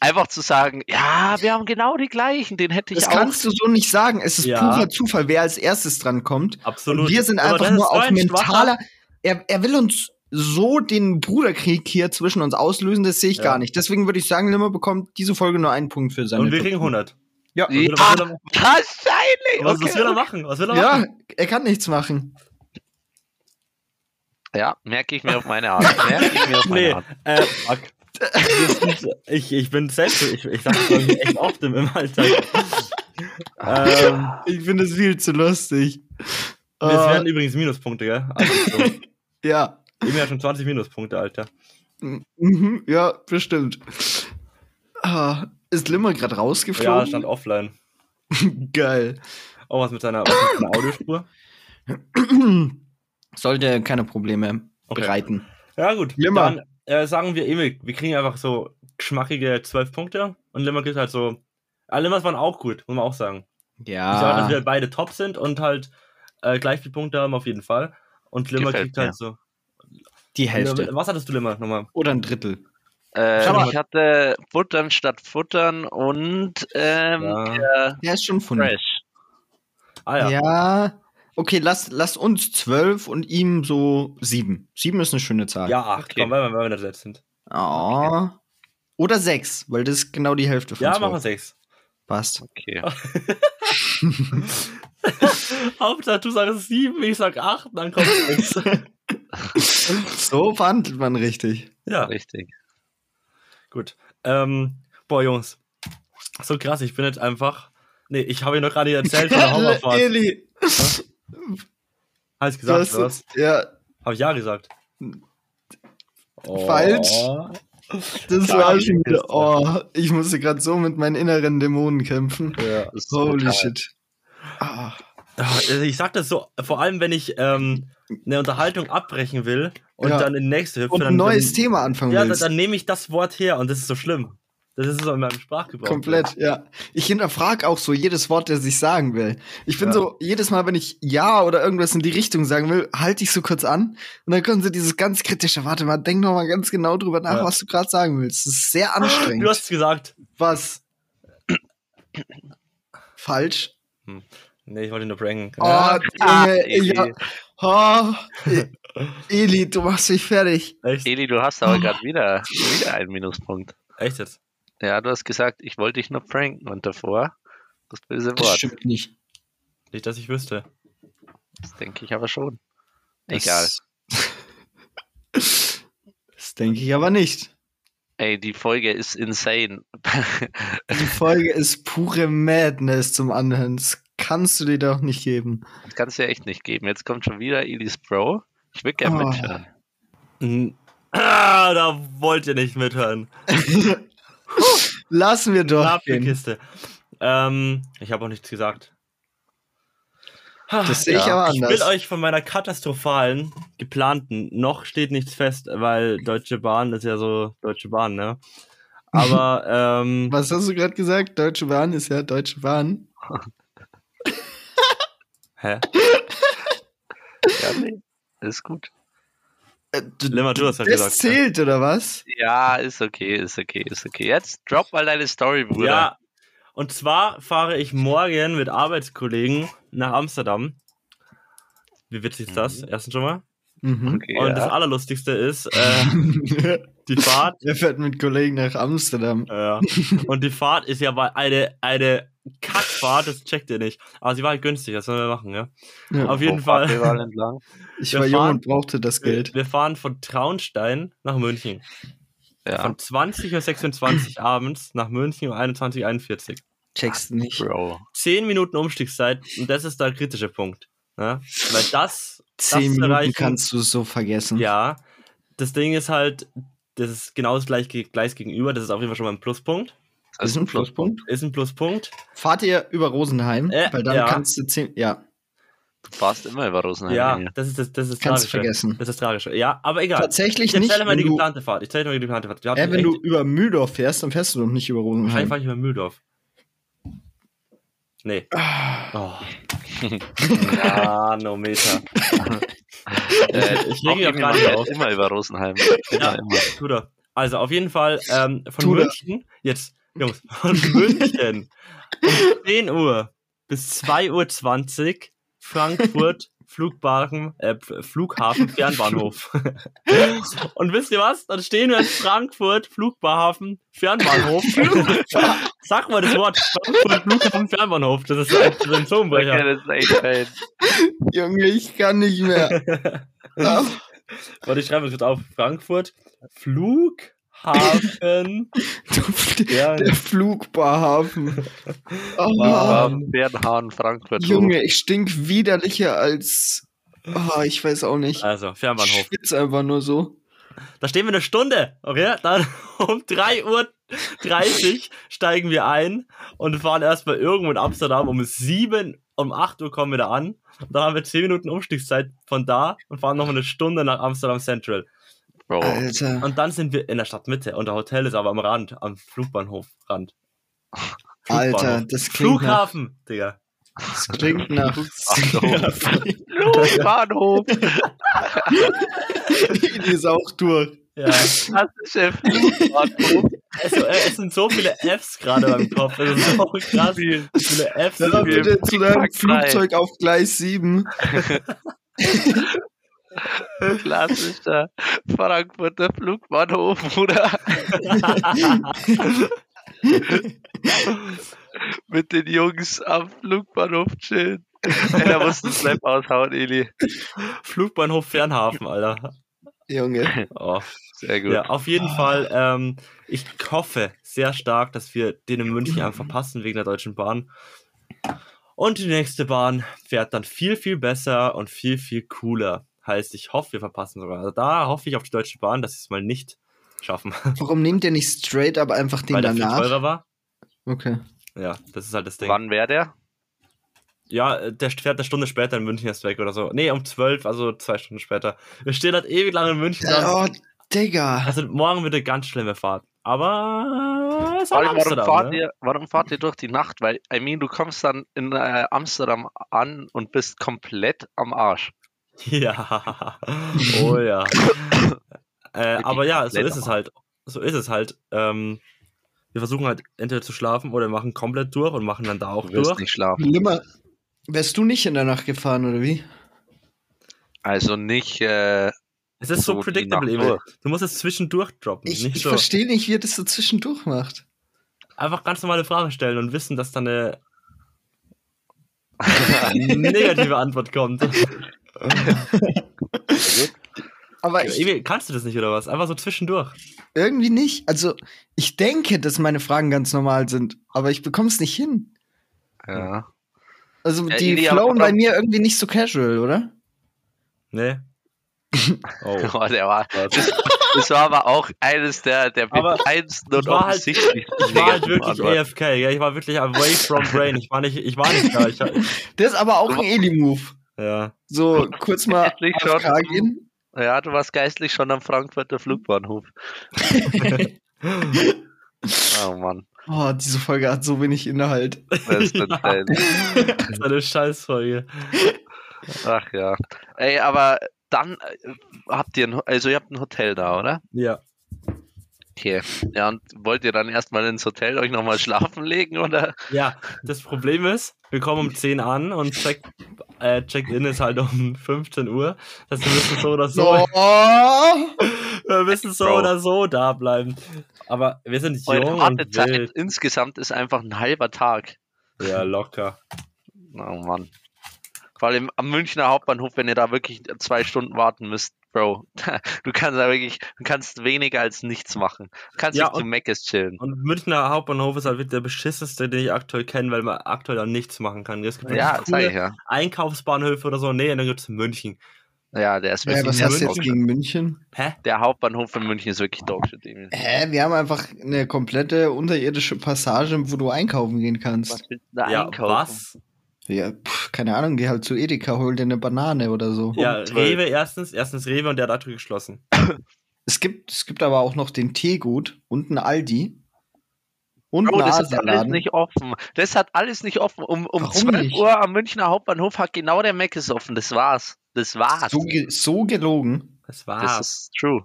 einfach zu sagen, ja, wir haben genau die gleichen, den hätte ich Das auch. kannst du so nicht sagen. Es ist Ja. purer Zufall, wer als erstes dran kommt. Absolut. Und wir sind Aber einfach das nur auf mentaler. Er, er will uns so den Bruderkrieg hier zwischen uns auslösen, das sehe ich Ja. gar nicht. Deswegen würde ich sagen, Limmer bekommt diese Folge nur einen Punkt für seine. Und wir kriegen 100. Ja. Was Ja, was will, er, wahrscheinlich. was, was okay. will er machen? Was will er Ja, machen? er kann nichts machen. Ja, merke ich mir auf meine Art. Merke ich mir auf meine Nee, Art. äh, fuck. ich, ich bin selbst, ich, ich sag das irgendwie echt oft im, im Alltag. ähm, Ich finde es viel zu lustig. es Äh, werden übrigens Minuspunkte, gell? Also, so. ja. Emil hat schon 20 Minuspunkte, Alter. Mhm, ja, bestimmt. Ah, ist Limmer gerade Ja, rausgeflogen? stand offline. Geil. Oh, was mit seiner, was mit seiner Audiospur? Sollte keine Probleme Okay. bereiten. Ja, gut. Limmer. Dann äh, sagen wir, Emil, wir kriegen einfach so geschmackige 12 Punkte und Limmer kriegt halt so. Ah, Limmers waren auch gut, muss man auch sagen. Ich sage, dass wir Ja, beide top sind und halt äh, gleich viele Punkte haben auf jeden Fall. Und Limmer Gefällt kriegt halt mir. so. Die Hälfte. Was hattest du Limmer nochmal? Oder ein Drittel. Äh, mal. ich hatte Buttern statt Futtern und ähm, Ja. der ist schon von. Fresh. Ah ja. Ja. Okay, lass, lass uns zwölf und ihm so sieben. Sieben ist eine schöne Zahl. Ja, acht, Okay. komm, weil wir, weil wir da selbst sind. Oh. Oder sechs, weil das ist genau die Hälfte von Ja, zwölf. machen wir sechs. Passt. Okay. Hauptsache, du sagst sieben, ich sag acht, dann kommt sechs. So verhandelt man richtig. ja, Richtig. gut. Ähm, boah, Jungs. So krass, ich bin jetzt einfach. Nee, ich habe ja noch gerade erzählt von der Horrorfahrt. Eli, Hast du gesagt, oder was? ja, Habe ich ja gesagt. Falsch. Oh. das Sag war ich schon wieder. Oh, ich musste gerade so mit meinen inneren Dämonen kämpfen. Ja. Das Holy geil. shit. Ah, Ah, also Ich sag das so, vor allem wenn ich ähm, eine Unterhaltung abbrechen will und Ja. dann in die nächste hüpfe, und dann, ein neues dann, Thema anfangen Ja, dann, willst. dann nehme ich das Wort her und das ist so schlimm. Das ist so in meinem Sprachgebrauch. Komplett, ja. Ich hinterfrage auch so jedes Wort, das ich sagen will. Ich bin Ja. so, jedes Mal, wenn ich Ja oder irgendwas in die Richtung sagen will, halte ich so kurz an und dann kommen so dieses ganz kritische, warte mal, denk noch mal ganz genau drüber nach, Ja. was du gerade sagen willst. Das ist sehr anstrengend. Du hast es gesagt. was? Falsch. Nee, ich wollte nur pranken. Oh, Ah, Junge, ich, Eli. Oh, Eli, du machst mich fertig. Echt? Eli, du hast aber gerade wieder, wieder einen Minuspunkt. Echt jetzt? Ja, du hast gesagt, ich wollte dich nur pranken und davor das böse Das Wort. stimmt nicht. Nicht, dass ich wüsste. Das denke ich aber schon. Das- Egal. Das denke ich aber nicht. Ey, die Folge ist insane. Die Folge ist pure Madness zum Anhören. Das kannst du dir doch nicht geben. Das kannst du ja echt nicht geben. Jetzt kommt schon wieder Elis Bro. Ich will gerne Oh. mithören. Hm. Ah, da wollt ihr nicht mithören. Lassen wir doch gehen. Kiste. Ähm, ich habe auch nichts gesagt. Das sehe ich Ja. aber Ich will anders. euch von meiner katastrophalen, geplanten, noch steht nichts fest, weil Deutsche Bahn ist ja so Deutsche Bahn, ne? Aber, ähm, Was hast du gerade gesagt? Deutsche Bahn ist ja Deutsche Bahn. hä? Ja, nee. Ist gut. Äh, du- Limmer, du hast halt das gesagt. zählt, oder was? Ja, ist okay, ist okay, ist okay. Jetzt drop mal deine Story, Bruder. Ja, und zwar fahre ich morgen mit Arbeitskollegen nach Amsterdam. Wie witzig ist das? Erstens schon mal. Mhm. Okay, Und ja. das Allerlustigste ist, äh, die Fahrt. Er fährt mit Kollegen nach Amsterdam. Ja. Und die Fahrt ist ja mal eine, eine Kackfahrt, das checkt ihr nicht. Aber sie war halt günstig, das sollen wir machen, ja. Ja. Auf jeden wir Fall. Ich wir war jung fahren- und brauchte das Geld. Wir fahren von Traunstein nach München. Ja, Von 20.26 Uhr abends nach München um 21.41 Uhr. Checkst du nicht. Bro. 10 Minuten Umstiegszeit und das ist der kritische Punkt. Ja? Weil das, Zehn das zu Minuten erreichen- kannst du so vergessen. ja, das Ding ist halt, das ist genau das gleiche Gleis gegenüber, das ist auf jeden Fall schon mal ein Pluspunkt. Das ist ein Pluspunkt. Ist ein Pluspunkt. Fahrt ihr über Rosenheim? Äh, weil dann ja. kannst du zehn. Ja, Du fährst immer über Rosenheim. Ja, das ist das, das ist kannst du Tragische. vergessen. Das ist tragisch. Ja, aber egal. Tatsächlich Ich nicht. erzähle mal die geplante Fahrt. Ich erzähle mal die geplante Fahrt. Äh, wenn du über Mühldorf fährst, dann fährst du doch nicht über Wahrscheinlich Rosenheim. fahre ich über Mühldorf. Nee. Oh. Nanometer. Äh, Ich mich auch gar nicht fährt auf. Immer über Rosenheim. Ja. immer. Tut er. Also auf jeden Fall ähm, von er. München, jetzt, Jungs, von München um 10 Uhr bis 2.20 Uhr Frankfurt Flughafen, äh, Flughafen Fernbahnhof. Und wisst ihr was? Dann stehen wir in Frankfurt Flughafen Fernbahnhof. Sag mal das Wort Frankfurt Flughafen Fernbahnhof. Das ist ein, fein. Junge, ich kann nicht mehr. Warte, ich schreibe es kurz auf. Frankfurt Flughafen. Ja, der Flugbarhafen. Oh, Ja, Bernhahn, Frankfurt. Junge, ich stink widerlicher als. Oh, ich weiß auch nicht. also Ich Fernbahnhof. schwitze einfach nur so. Da stehen wir eine Stunde, okay? Dann um 3.30 Uhr steigen wir ein und fahren erstmal irgendwo in Amsterdam. Um 7, um 8 Uhr kommen wir da an. Und dann haben wir 10 Minuten Umstiegszeit von da und fahren nochmal eine Stunde nach Amsterdam Central. Bro. Alter. Und dann sind wir in der Stadtmitte und der Hotel ist aber am Rand, am Flugbahnhofrand. Alter, das klingt nach. Flughafen, Digga. Das klingt nach. Bahnhof. Die ist auch durch. Ja. Klassische Flugbahnhof. Also, es sind so viele Fs gerade beim Kopf. Es ist so krass, wie viele Fs. Wir- bitte zu deinem. Flugzeug auf Gleis 7. Klassischer Frankfurter Flugbahnhof, Bruder. Mit den Jungs am Flugbahnhof chillen. Ey, da musst du Snap aushauen, Eli. Flugbahnhof Fernhafen, Alter. Junge. Oh. Sehr gut. Ja, auf jeden Fall. Ähm, ich hoffe sehr stark, dass wir den in München einfach verpassen wegen der Deutschen Bahn. Und die nächste Bahn fährt dann viel, viel besser und viel, viel cooler. Heißt, ich hoffe, wir verpassen sogar. Also da hoffe ich auf die Deutsche Bahn, dass sie es mal nicht schaffen, Warum nehmt ihr nicht straight up einfach den weil der viel danach? teurer war. Okay. Ja, das ist halt das Ding. Wann wäre der? Ja, äh, der fährt eine Stunde später in München erst weg oder so. Nee, um 12, also zwei Stunden später. Wir stehen halt ewig lange in München. Oh, Digga. Also morgen wird eine ganz schlimme Fahrt. Aber es Vor halt allem, warum, Amsterdam, fahrt ne? ihr, warum fahrt ihr durch die Nacht? Weil, I mean, du kommst dann in äh, Amsterdam an und bist komplett am Arsch. Ja. Oh ja. äh, aber ja, so ist es halt. So ist es halt. Ähm, wir versuchen halt entweder zu schlafen oder wir machen komplett durch und machen dann da auch Du wirst durch. nicht schlafen. Limmer, wärst du nicht in der Nacht gefahren, oder wie? Also nicht. Äh, Es ist so, so predictable, durch. Du musst es zwischendurch droppen. Ich, nicht ich so. verstehe nicht, wie ihr das so zwischendurch macht. Einfach ganz normale Fragen stellen und wissen, dass da eine negative Antwort kommt. Aber ich, Emil, kannst du das nicht oder was? Einfach so zwischendurch. irgendwie nicht. Also, ich denke, dass meine Fragen ganz normal sind, aber ich bekomme es nicht hin. Ja. Also, Ja, die Ili, flowen bei mir irgendwie nicht so casual, oder? Nee. Oh. Oh, der war, das, das war aber auch eines der, der Aber bedeutendsten und ich war halt- offensichtlichsten Ich war halt wirklich Antworten. AFK, ja, ich war wirklich away from brain. Ich war nicht, ich war nicht da. Ich, Das ist aber auch ein Eli-Move. Ja. So, kurz mal AFK schon. gehen. Ja, du warst geistlich schon am Frankfurter Flugbahnhof. Oh Mann, Oh, diese Folge hat so wenig Inhalt. das ist Ja. Das ist eine Scheißfolge. Ach ja. Ey, aber dann äh, habt ihr ein, also ihr habt ein Hotel da, oder? Ja. Okay. Ja, und wollt ihr dann erstmal ins Hotel euch nochmal schlafen legen, oder? Ja, das Problem ist, wir kommen um 10 an und check, äh, Check-in ist halt um 15 Uhr. Das heißt, wir müssen so oder so, wir müssen so Bro. oder so da bleiben. Aber wir sind Eure jung und Wartezeit wild. insgesamt ist einfach ein halber Tag. Ja, locker. Oh Mann. Vor allem am Münchner Hauptbahnhof, wenn ihr da wirklich zwei Stunden warten müsst, Bro. Du kannst da wirklich, du kannst weniger als nichts machen. Du kannst Ja, nicht zu Meckes chillen. Und Münchner Hauptbahnhof ist halt wirklich der beschissenste, den ich aktuell kenne, weil man aktuell da nichts machen kann. Es gibt Ja, sag ich coole ja. Einkaufsbahnhöfe oder so. Nee, dann gibt es München. Ja, der ist Ja, wirklich was hast du jetzt gegen München? Hä? Der Hauptbahnhof in München ist wirklich Dogshit. Hä, wir haben einfach eine komplette unterirdische Passage, wo du einkaufen gehen kannst. Was willst du da Ja, einkaufen? was? Ja, pff, keine Ahnung, geh halt zu Edeka, hol dir eine Banane oder so. Ja, zwölf. Rewe erstens, erstens Rewe und der hat geschlossen. Es gibt, es gibt aber auch noch den Teegut und ein Aldi. Und Bro, einen das ist alles nicht offen. Das hat alles nicht offen. Um, um Warum 12 nicht? Uhr am Münchner Hauptbahnhof hat genau der Meckes offen. Das war's. Das war's. So, ge so gelogen. Das das war's. ist true.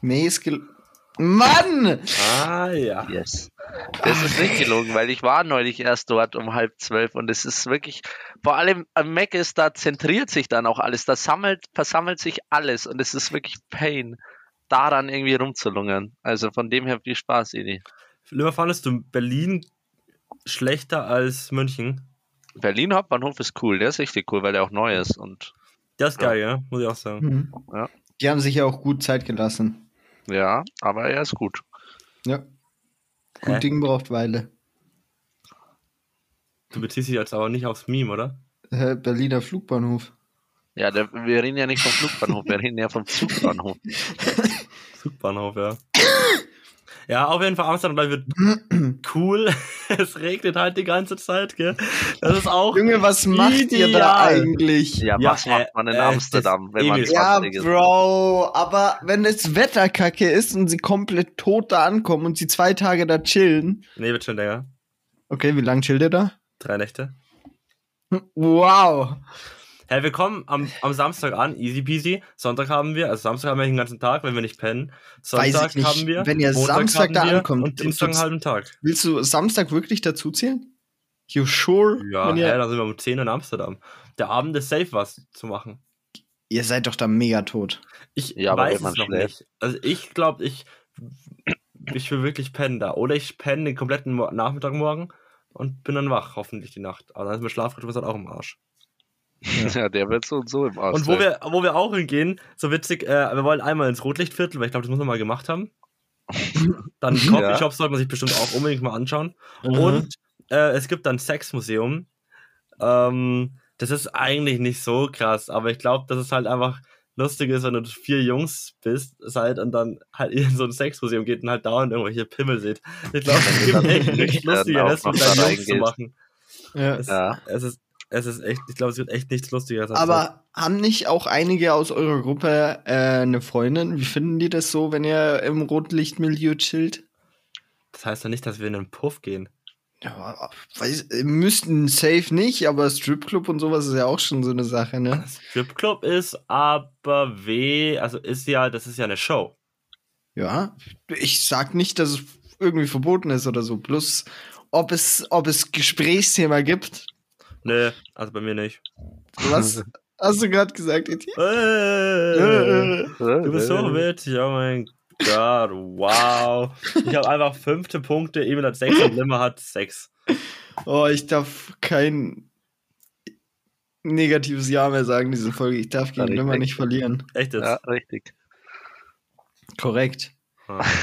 Nee, ist gel Mann! Ah, ja. Yes. Das ist nicht gelogen, weil ich war neulich erst dort um halb zwölf und es ist wirklich, vor allem am Mac ist, da zentriert sich dann auch alles, da sammelt, versammelt sich alles und es ist wirklich Pain, daran irgendwie rumzulungern. Also von dem her viel Spaß, Idi. Lieber fandest du Berlin schlechter als München? Berlin Hauptbahnhof ist cool, der ist richtig cool, weil der auch neu ist und Der ist geil, ja, muss ich auch sagen. Mhm. Ja. Die haben sich ja auch gut Zeit gelassen. Ja, aber er ist gut. Ja. Gut Hä? Ding braucht Weile. Du beziehst dich jetzt aber nicht aufs Meme, oder? Äh, Berliner Flugbahnhof. Ja, der, wir reden ja nicht vom Flugbahnhof, wir reden ja vom Zugbahnhof. Zugbahnhof, ja. Ja, auf jeden Fall Amsterdam wird cool. es regnet halt die ganze Zeit, gell? Das ist auch. Junge, was macht ihr da Ideal. eigentlich? Ja, Ja, was macht äh, man in äh, Amsterdam, das- wenn man. Ja, 20 ist? Bro, aber wenn das Wetter kacke ist und sie komplett tot da ankommen und sie zwei Tage da chillen. Nee, wird schon länger. Okay, wie lange chillt ihr da? Drei Nächte. Wow. Hey, wir kommen am, am Samstag an, easy peasy. Sonntag haben wir, also Samstag haben wir den ganzen Tag, wenn wir nicht pennen. Weiß Sonntag ich nicht. haben wir. Wenn ihr Montag Samstag haben da wir ankommt Und Dienstag einen halben Tag. Willst du Samstag wirklich dazu zählen? You sure? Ja, ihr, dann sind wir um 10 in Amsterdam. Der Abend ist safe, was zu machen. ihr seid doch da mega tot. Ich Ja, weiß es noch schläft. nicht. Also ich glaube, ich, ich will wirklich pennen da. Oder ich penne den kompletten Nachmittag morgen und bin dann wach, hoffentlich die Nacht. Aber dann ist mein Schlafrhythmus halt auch im Arsch. Ja, der wird so und so im Arsch Und wo sein. wir, wo wir auch hingehen, so witzig, äh, wir wollen einmal ins Rotlichtviertel, weil ich glaube, das muss man mal gemacht haben. Dann Coffeeshops sollte man sich bestimmt auch unbedingt mal anschauen. Mhm. Und äh, es gibt dann Sexmuseum. Ähm, das ist eigentlich nicht so krass, aber ich glaube, dass es halt einfach lustig ist, wenn du vier Jungs bist, seid und dann halt in so ein Sexmuseum geht und halt dauernd irgendwelche Pimmel seht. Ich glaube, es gibt echt nichts Lustigeres, mit deinen Jungs zu machen. Ja. Es, Ja. es ist, es ist echt, ich glaube, es wird echt nichts Lustigeres. das. Aber haben nicht auch einige aus eurer Gruppe äh, eine Freundin? Wie finden die das so, wenn ihr im Rotlichtmilieu chillt? das heißt ja nicht, dass wir in einen Puff gehen. Ja, weiß, müssten safe nicht, aber Stripclub und sowas ist ja auch schon so eine Sache, ne? Stripclub ist aber weh, also ist ja, das ist ja eine Show. Ja, ich sag nicht, dass es irgendwie verboten ist oder so. Plus, ob es, ob es Gesprächsthema gibt. Nee, also bei mir nicht. Was hast du gerade gesagt, Eti? Äh, Äh, du bist so witzig, oh mein Gott, wow. Ich habe einfach fünfte Punkte, Emil hat sechs und Limmer hat sechs. Oh, ich darf kein. negatives Ja mehr sagen, diese Folge. Ich darf gegen. Limmer nicht verlieren. Echt jetzt? Ja, richtig. Korrekt.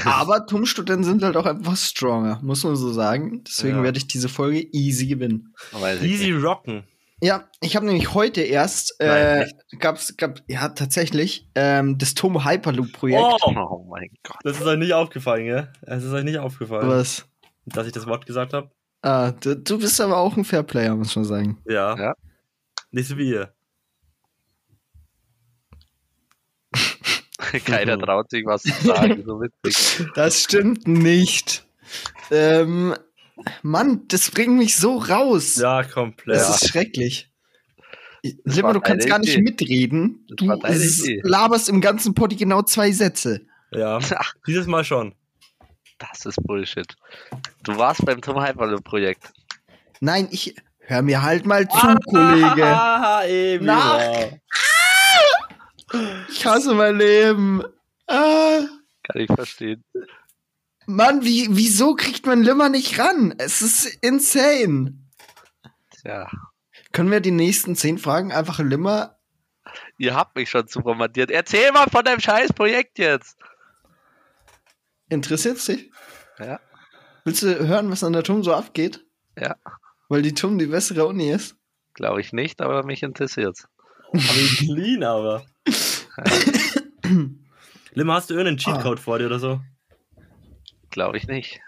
Aber TUM-Studenten sind halt auch einfach stronger, muss man so sagen. Deswegen Ja. werde ich diese Folge easy gewinnen. Easy nicht. rocken. Ja, ich habe nämlich heute erst, Nein, äh, gab's, gab, ja, tatsächlich, ähm, das TUM Hyperloop-Projekt. Oh, Oh mein Gott. das ist euch nicht aufgefallen, gell? Es ist euch nicht aufgefallen, Was? dass ich das Wort gesagt habe. Ah, du, du bist aber auch ein Fairplayer, muss man sagen. Ja. Ja. Nicht so wie ihr. Keiner traut sich was zu sagen. So witzig. Das stimmt nicht. Ähm, Mann, das bringt mich so raus. Ja, komplett. Das ist schrecklich. Das du kannst gar nicht Idee. mitreden. Das Du laberst im ganzen Potti genau zwei Sätze. Ja. Ach, Dieses Mal schon. das ist Bullshit. Du warst beim Tom Hyperloop-Projekt. Nein, ich hör mir halt mal zu, Kollege. Ah, eben. Nach- Ich hasse mein Leben. Ah. Kann ich verstehen. Mann, wie, wieso kriegt man Limmer nicht ran? Es ist insane. Ja. Können wir die nächsten zehn Fragen einfach Limmer? Ihr habt mich schon supermandiert. Erzähl mal von deinem scheiß Projekt jetzt. Interessiert's dich? Ja. Willst du hören, was an der TUM so abgeht? Ja. Weil die TUM die bessere Uni ist? Glaube ich nicht, aber mich interessiert's. Aber clean, aber. Lim, hast du irgendeinen Cheatcode vor dir oder so? Glaube ich nicht.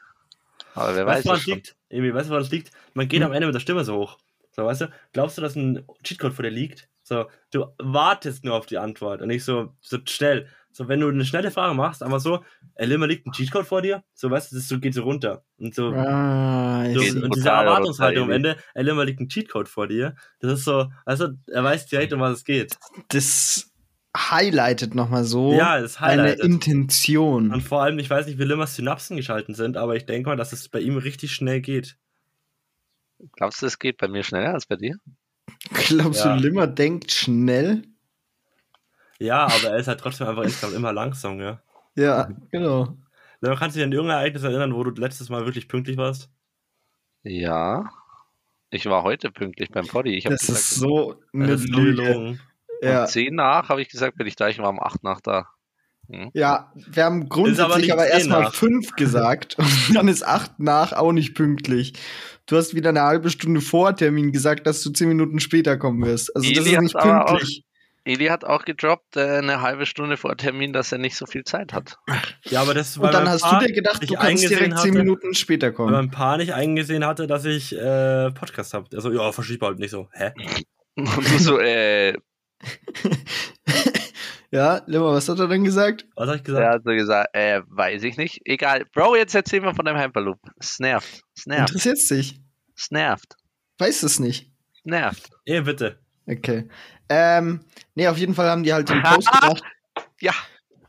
Aber wer Weißt weiß du, woran es liegt? Emi, weißt du, woran es liegt? Man geht am Ende mit der Stimme so hoch. So, weißt du? Glaubst du, dass ein Cheatcode vor dir liegt? So, du wartest nur auf die Antwort und nicht so, so schnell. So, wenn du eine schnelle Frage machst, aber so, Limmer liegt ein Cheatcode vor dir? So, weißt du, das so, geht so runter. Und so, Ah, ich so und diese Erwartungshaltung am Ende, Limmer liegt ein Cheatcode vor dir. Das ist so, also, er weiß direkt, um was es geht. das highlightet nochmal so Ja, das eine highlightet. Intention. Und vor allem, ich weiß nicht, wie Limmers Synapsen geschalten sind, aber ich denke mal, dass es bei ihm richtig schnell geht. Glaubst du, es geht bei mir schneller als bei dir? Glaubst Ja. du, Limmer denkt schnell? Ja, aber er ist halt trotzdem einfach insgesamt immer langsam, ja. Ja, genau. Limmer, kannst du dich an irgendein Ereignis erinnern, wo du letztes Mal wirklich pünktlich warst? Ja. Ich war heute pünktlich beim Poddy. Ich habe Das gesagt, ist so eine Das Lüge. Ja. um 10 nach habe ich gesagt, bin ich da. Ich war um 8 nach da. ja, wir haben aber grundsätzlich aber, zehn erstmal nach. fünf gesagt und dann ist acht nach auch nicht pünktlich. Du hast wieder eine halbe Stunde vor Termin gesagt, dass du zehn Minuten später kommen wirst. Also das Eli ist nicht aber pünktlich. Eli hat auch gedroppt, äh, eine halbe Stunde vor Termin, dass er nicht so viel Zeit hat. Ja, aber das Und dann hast Paar du dir gedacht, du kannst direkt zehn Minuten später Weil kommen. mein Paar nicht eingesehen hatte, dass ich äh, Podcast habe. Also, ja, verschieb halt nicht so. Hä? Und du so, äh, Ja, Limmer, was hat er dann gesagt? Was hab ich er gesagt? hat so gesagt, äh, weiß ich nicht. Egal. Bro, jetzt erzähl mal von deinem Hyperloop. Es nervt. Es nervt. Interessiert's dich? Es nervt. Weiß es nicht. Es nervt. Eh, bitte. Okay. Ähm, nee, auf jeden Fall haben die halt den Post gemacht. Ja.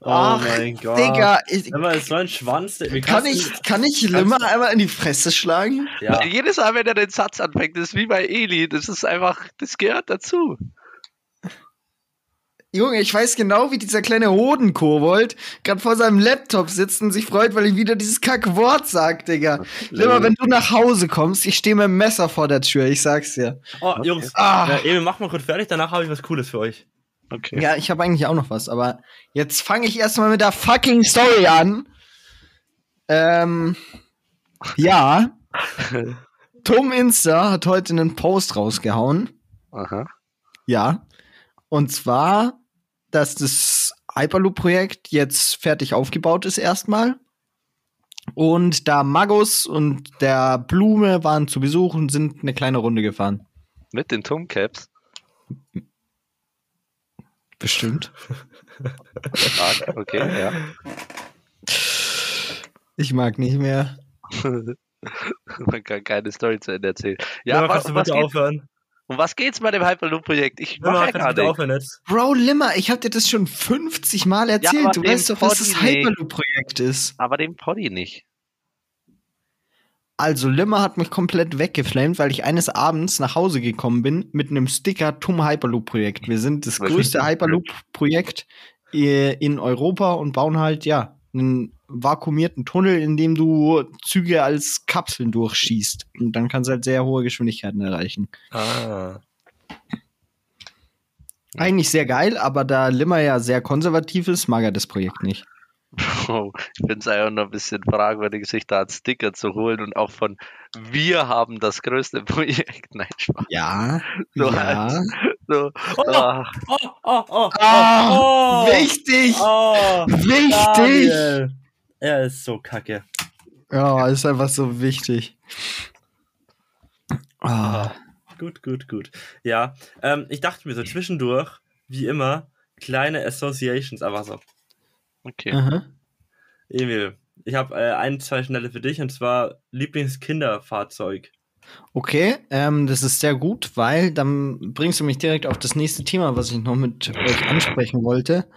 Oh Ach, mein Gott. Digga, ich, Limmer ist so ein Schwanz. Wie kann ich, kann ich Limmer einmal in die Fresse schlagen? Ja. Jedes Mal, wenn er den Satz anfängt, das ist wie bei Eli. Das ist einfach, das gehört dazu. Junge, ich weiß genau, wie dieser kleine Hodenkobold gerade vor seinem Laptop sitzt und sich freut, weil ich wieder dieses Kackwort sagt, Digga. Limmer, wenn du nach Hause kommst, ich stehe mit dem Messer vor der Tür, ich sag's dir. Oh, Jungs. Ah. Ja, Emil, mach mal kurz fertig, danach habe ich was Cooles für euch. Okay. Ja, ich habe eigentlich auch noch was, aber jetzt fange ich erstmal mit der fucking Story an. Ähm, ja. Tom Insta hat heute einen Post rausgehauen. Aha. Ja. Und zwar, dass das Hyperloop-Projekt jetzt fertig aufgebaut ist erstmal. Und da Magus und der Blume waren zu Besuch und sind eine kleine Runde gefahren. Mit den Tomcaps. Bestimmt. Okay, ja. Ich mag nicht mehr. Man kann keine Story zu Ende erzählen. Ja, Limmer, aber kannst du was, bitte geht, aufhören? Um was geht's bei dem Hyperloop-Projekt? Ich Limmer, ja gar nicht. jetzt? Bro, Limmer, ich hab dir das schon 50 Mal erzählt. aber du weißt doch, was das. Hyperloop-Projekt ist. Aber dem Poddy nicht. Also, Limmer hat mich komplett weggeflamed, weil ich eines Abends nach Hause gekommen bin mit einem Sticker Tum Hyperloop-Projekt. Wir sind das Was größte? Hyperloop-Projekt äh, in Europa und bauen halt, ja, einen vakuumierten Tunnel, in dem du Züge als Kapseln durchschießt. Und dann kannst du halt sehr hohe Geschwindigkeiten erreichen. Ah. Eigentlich sehr geil, aber da Limmer ja sehr konservativ ist, mag er das Projekt nicht. Oh, ich finde es einfach nur ein bisschen fragwürdig, sich da einen Sticker zu holen und auch von wir haben das größte Projekt. Nein, Spaß. Ja, So ja. So, Oh, ach, Oh, oh, oh, Ah, oh, wichtig! Oh, Wichtig! Er ist so kacke. Ja, ist einfach so wichtig. Ah, Gut, gut, gut. Ja, ähm, ich dachte mir so zwischendurch, wie immer, kleine Associations, einfach so. okay. aha. Emil, ich habe äh, ein, zwei schnelle für dich und zwar Lieblingskinderfahrzeug. Okay, ähm, das ist sehr gut, weil dann bringst du mich direkt auf das nächste Thema, was ich noch mit euch ansprechen wollte.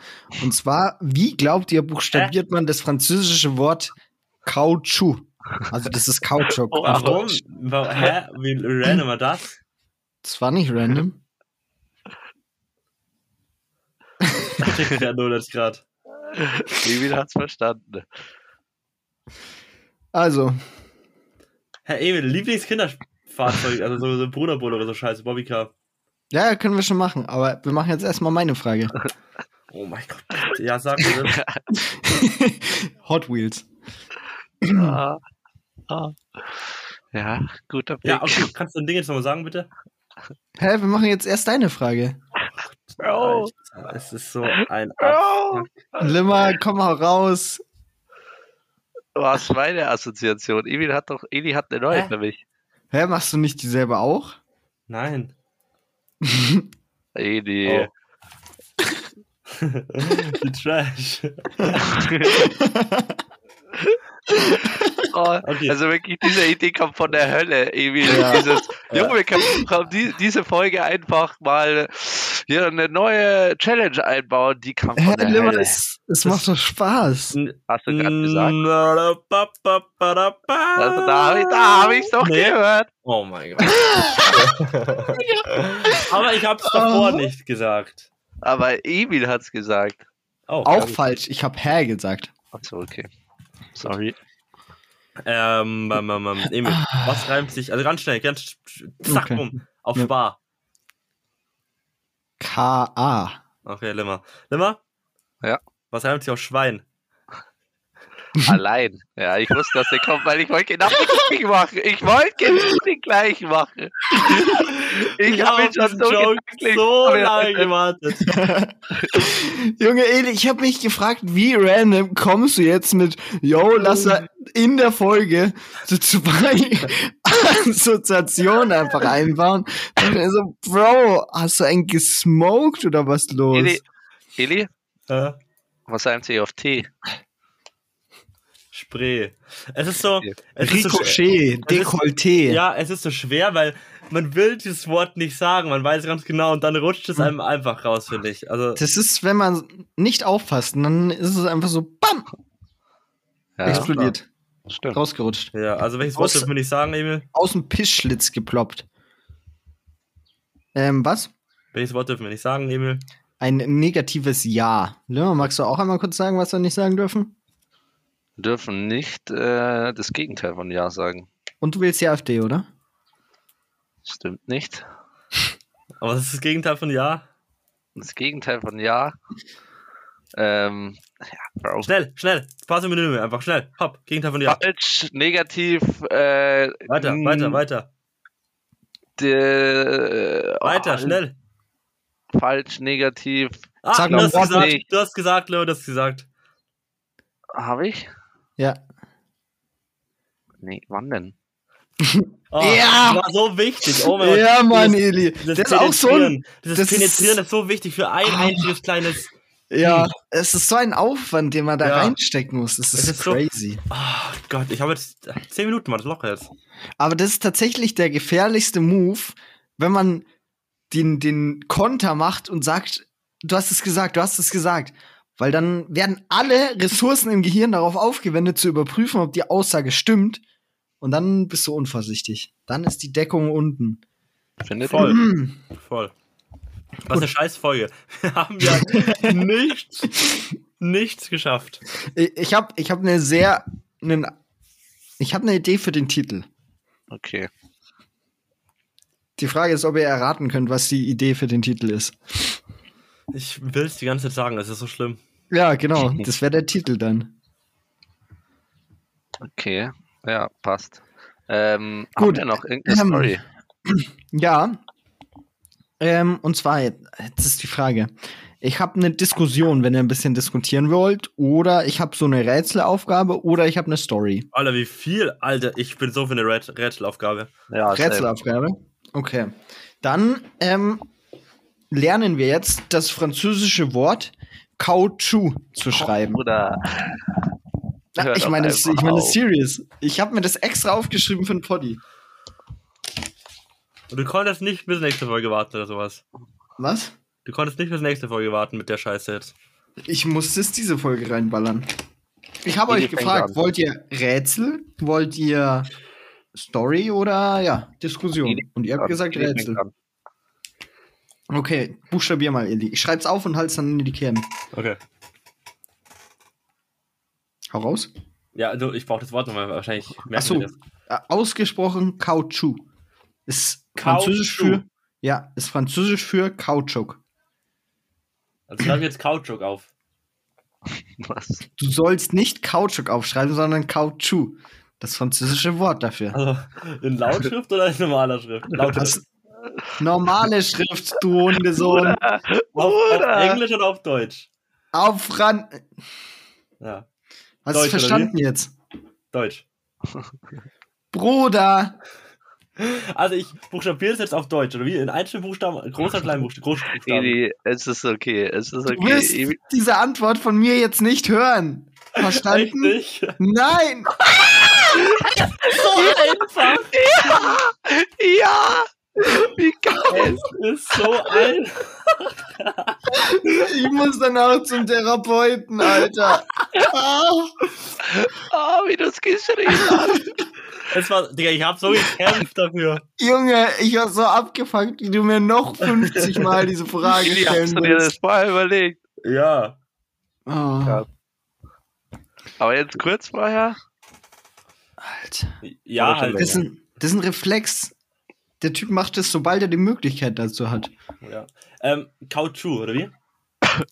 Und zwar, wie glaubt ihr, buchstabiert man das französische Wort Kautschuk? Also das ist Kautschuk. Oh, Warum? Warum? Hä? Wie random war das? Das war nicht random. Ich check gerade 0 Grad. Emil hat's verstanden. Also, Herr Emil, Lieblingskinderfahrzeug, also so, so Bruderboot oder so scheiße, Bobbycar. ja, können wir schon machen, aber wir machen jetzt erstmal meine Frage. Oh mein Gott. Ja, sag mir das. Hot Wheels. ah, ah. Ja, guter Pick. Ja, okay, kannst du ein Ding jetzt nochmal sagen, bitte? Hä, wir machen jetzt erst deine Frage. Oh. Alter, es ist so ein Oh. Limmer, komm mal raus. Was meine Assoziation? Emil hat doch, Eli hat eine neue Hä? für mich. Hä, machst du nicht dieselbe auch? Nein. Eli. Die Trash. Oh, Okay. Also wirklich, diese Idee kommt von der Hölle, Emil. Ja. Dieses, Ja. Junge, wir können, können die, diese Folge einfach mal hier eine neue Challenge einbauen. Die kam von der Limmer, Hölle. es, es macht doch Spaß. Hast du gerade gesagt? Also, da habe ich da hab ich's doch Nee. gehört. Oh mein Gott. Aber ich hab's davor Oh. nicht gesagt. Aber Emil hat's gesagt. Oh, Auch falsch. Ich hab Hä gesagt. Achso, okay. Sorry. Ähm, ähm, ähm, ähm, Emil, was reimt sich, also ganz schnell, ganz zack, Okay. bumm, auf Ja. Bar. K.A. Okay, Limmer. Limmer? Ja. Was reimt sich auf Schwein? Allein. Ja, ich wusste, dass der kommt, weil ich wollte genau den gleichen machen. Ich wollte genau den gleichen machen. Ich habe ihn schon so Joke so lange gewartet. Junge Eli, ich habe mich gefragt, wie random kommst du jetzt mit, yo, lass er in der Folge so zwei Assoziationen einfach einbauen. Und so, Bro, hast du einen gesmoked oder was los? Eli, Eli, Äh, was reimt sich auf T? Spree. Es ist so. Es ist so Ricochet, Dekolleté. ja, es ist so schwer, weil man will dieses Wort nicht sagen, man weiß ganz genau und dann rutscht es einem einfach raus, finde ich. Also, Das ist, wenn man nicht aufpasst, dann ist es einfach so, bam, Ja, explodiert, Stimmt. rausgerutscht. ja, also welches Wort dürfen wir nicht sagen, Emil? Aus dem Pischschlitz geploppt. Ähm, was? Welches Wort dürfen wir nicht sagen, Emil? Ein negatives Ja. Limmer, magst du auch einmal kurz sagen, was wir nicht sagen dürfen? Wir dürfen nicht äh, das Gegenteil von Ja sagen. Und du willst die AfD, oder? Stimmt nicht. Aber was ist das Gegenteil von Ja? Das Gegenteil von Ja. Ähm, ja, Bro. Schnell, schnell. Paar Synonyme, einfach schnell. Hopp, Gegenteil von Ja. Falsch, negativ, äh, Weiter, weiter, weiter. de- Weiter, oh, schnell. Falsch, negativ. Ah, Sag du hast gesagt, nicht. du hast gesagt, Leo, du hast gesagt. Habe ich? Ja. Nee, wann denn? Oh, Ja. Das war so wichtig. Oh mein Gott. Ja, Mann, Dieses- Eli. Dieses Das ist auch so ein. Penetrieren. Dieses das ist- Penetrieren ist so wichtig für ein einziges kleines. Ja, es ist so ein Aufwand, den man da Ja. reinstecken muss. Das ist, Es ist so- crazy. Oh Gott, ich habe jetzt zehn Minuten mal das locker jetzt. Aber das ist tatsächlich der gefährlichste Move, wenn man den, den Konter macht und sagt, du hast es gesagt, du hast es gesagt. Weil dann werden alle Ressourcen im Gehirn darauf aufgewendet, zu überprüfen, ob die Aussage stimmt. Und dann bist du unvorsichtig. Dann ist die Deckung unten. Findet Voll. ihr? Hm. Voll. Was eine scheiß Folge. Wir haben ja nichts, nichts geschafft. Ich ich habe ich hab eine sehr. Einen, ich habe eine Idee für den Titel. Okay. Die Frage ist, ob ihr erraten könnt, was die Idee für den Titel ist. Ich will es die ganze Zeit sagen, es ist so schlimm. Ja, genau. Das wäre der Titel dann. Okay, ja, passt. Ähm, Gut, Haben wir noch irgendeine ähm, Story? Ja. Ähm, und zwar, jetzt ist die Frage. Ich habe eine Diskussion, wenn ihr ein bisschen diskutieren wollt, oder ich habe so eine Rätselaufgabe oder ich habe eine Story. Alter, wie viel? Alter, ich bin so für eine Rät Rätselaufgabe. Ja, Rätselaufgabe? Okay. Dann ähm, lernen wir jetzt das französische Wort Kautschuk zu schreiben. Oder Na, hör ich meine, das- ich meine, serious. Ich habe mir das extra aufgeschrieben für den Poddy. Und du konntest nicht bis nächste Folge warten oder sowas. Was? Du konntest nicht bis nächste Folge warten mit der Scheiße jetzt. Ich muss das diese Folge reinballern. Ich habe euch gefragt, an? wollt ihr Rätsel? Wollt ihr Story oder ja, Diskussion? Und ihr habt gesagt Rätsel. an. Okay, buchstabier mal, Eli. Ich schreib's auf und halt's dann in die Kerne. Okay. Hau raus. Ja, also ich brauche das Wort nochmal, wahrscheinlich merken Ach so. wir das. Äh, ausgesprochen Kautschuk. Ist französisch Kautschuk. für ja, ist französisch für Kautschuk. Also schreibe ich jetzt Kautschuk auf. Was? Du sollst nicht Kautschuk aufschreiben, sondern Kautschuk. Das französische Wort dafür. Also in Lautschrift oder in normaler Schrift? Lautschrift. Normale Schrift, du Hundesohn. Auf, auf Oder? Englisch oder auf Deutsch? Auf Fran. Ja, Hast du verstanden jetzt? Deutsch. Bruder! Also ich buchstabiere es jetzt auf Deutsch, oder wie? In Einzelbuchstaben, großer Kleinbuchstaben, Großbuchstaben. Eli, es ist okay, es ist Du okay. wirst Eli- diese Antwort von mir jetzt nicht hören. Verstanden? Richtig? Nein! Einfach. Ja! Wie geil! Es ist so einfach. Ich muss dann auch zum Therapeuten, Alter. Ah. Oh, wie du es geschrieben hast. Es war, Digga, ich habe so gekämpft dafür. Junge, ich war so abgefuckt, wie du mir noch 50 Mal diese Frage stellen hast du dir das vorher überlegt? Ja. Oh, Ja. Aber jetzt kurz vorher? Alter. Ja, halt. Das ist, ein, das ist ein Reflex. Der Typ macht es, sobald er die Möglichkeit dazu hat. Ja. Ähm, Kautschuk, oder wie?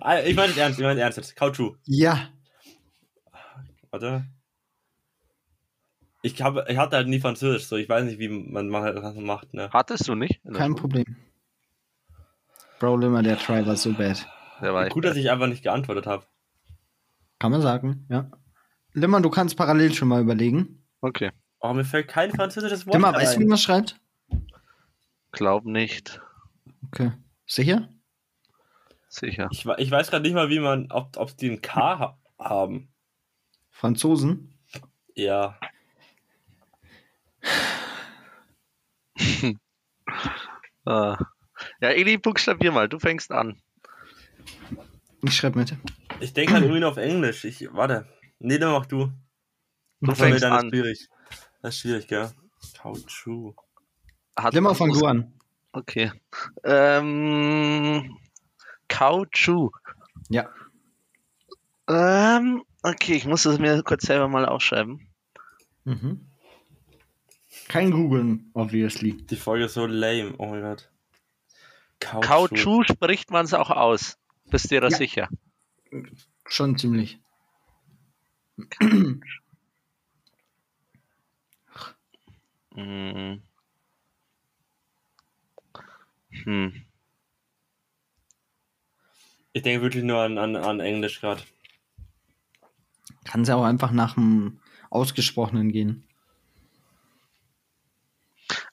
Ah, ich meine es ernst, ich meine ernst jetzt. Kautschuk. Ja. Warte. Ich, habe, ich hatte halt nie Französisch, so ich weiß nicht, wie man ma- das macht, ne? Hattest du nicht? Kein Schule? Problem. Bro, Limmer, der Try war so bad. Der war Gut, dass ich einfach nicht geantwortet habe. Kann man sagen, ja. Limmer, du kannst parallel schon mal überlegen. Okay. Oh, mir fällt kein französisches Wort Limmer, weißt du, wie ein. man schreibt? Glaub nicht. Okay. Sicher? Sicher. Ich, ich weiß gerade nicht mal, wie man, ob, ob die ein K ha haben. Franzosen? Ja. Ah. Ja, Eli, buchstabier mal, du fängst an. Ich schreibe mit. Ich denke halt irgendwie nur auf Englisch. Ich, warte. Nee, dann mach du. Du nee, fängst dann ist an. schwierig. Das ist schwierig, gell? Kautschuk. Hat Limmer, muss- du an. Okay. Ähm, Kautschuk. Ja. Ähm, okay, ich muss es mir kurz selber mal aufschreiben. Mhm. Kein Googeln, obviously. Die Folge ist so lame. Oh mein Gott. Kautschuk spricht man es auch aus. Bist du dir da Ja. sicher? Schon ziemlich. Hm. Hm. Ich denke wirklich nur an, an, an Englisch gerade. Kann sie auch einfach nach dem Ausgesprochenen gehen.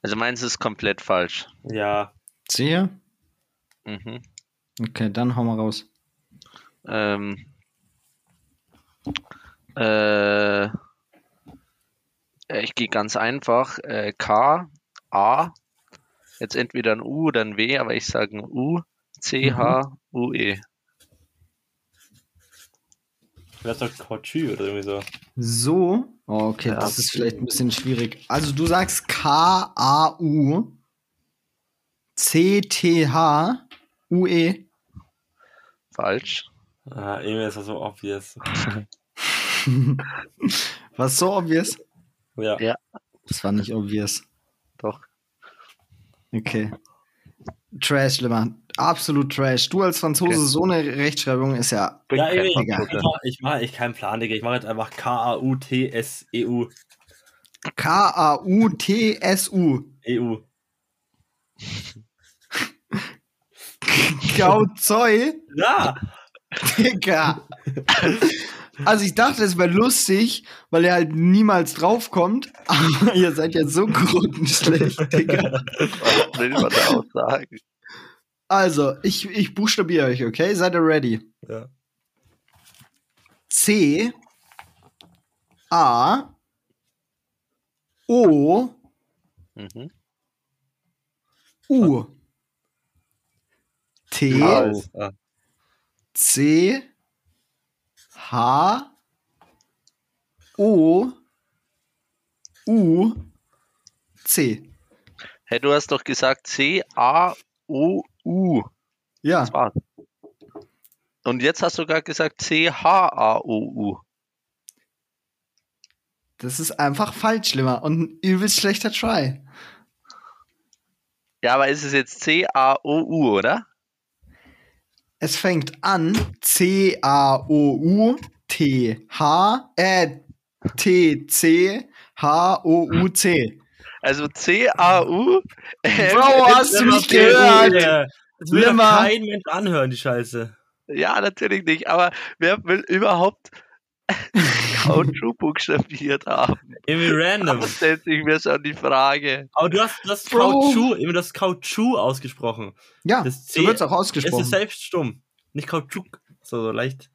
Also meins ist komplett falsch. Ja. Sicher? Mhm. Okay, dann hau mal raus. Ähm, äh, ich gehe ganz einfach. Äh, K, A, jetzt entweder ein U oder ein W, aber ich sage ein U, C, H, U, E. Wer sagt Kautschuk oder irgendwie so? So. Oh, okay, Ja. das ist vielleicht ein bisschen schwierig. Also du sagst K-A-U C-T-H-U-E. Falsch. Ah, irgendwie ist das so obvious. Was so obvious? Ja. Ja. Das war nicht obvious. Doch. Okay. Trash, Limmer. Absolut Trash. Du als Franzose, Okay. so eine Rechtschreibung ist ja. Ja, kein ich, ich, mache ich keinen Plan, Digga. Ich mache jetzt einfach K-A-U-T-S-E-U. K-A-U-T-S-U. EU. Gauzoi. Ja! Digga. Also ich dachte, es wäre lustig, weil er halt niemals draufkommt. Aber ihr seid ja so grundenschlecht, Digga. Was will man da auch sagen? Also, ich, ich buchstabiere euch, okay? Seid ihr ready? ja. C A O Mhm. U T. Ah. C H O U C. Hey, du hast doch gesagt C-A-O-U. Ja, Das war's. Und jetzt hast du gerade gesagt C-H-A-O-U. das ist einfach falsch, schlimmer und ein übelst schlechter Try. Ja, aber ist es jetzt C-A-O-U, oder? Es fängt an C A O U T H äh T C H O U C. Also C-A-U. äh, Bro, hast du mich gehört? Das will kein Mensch anhören, die Scheiße. Ja, natürlich nicht. Aber wer will überhaupt Kautschuk buchstabiert haben? Irgendwie random. Da stellt sich mir schon die Frage. Aber du hast das. Kautschuk, immer das Kautschuk ausgesprochen. Ja, Das so C wird's auch Es ausgesprochen. ist selbst stumm. Nicht Kautschuk. So, so leicht.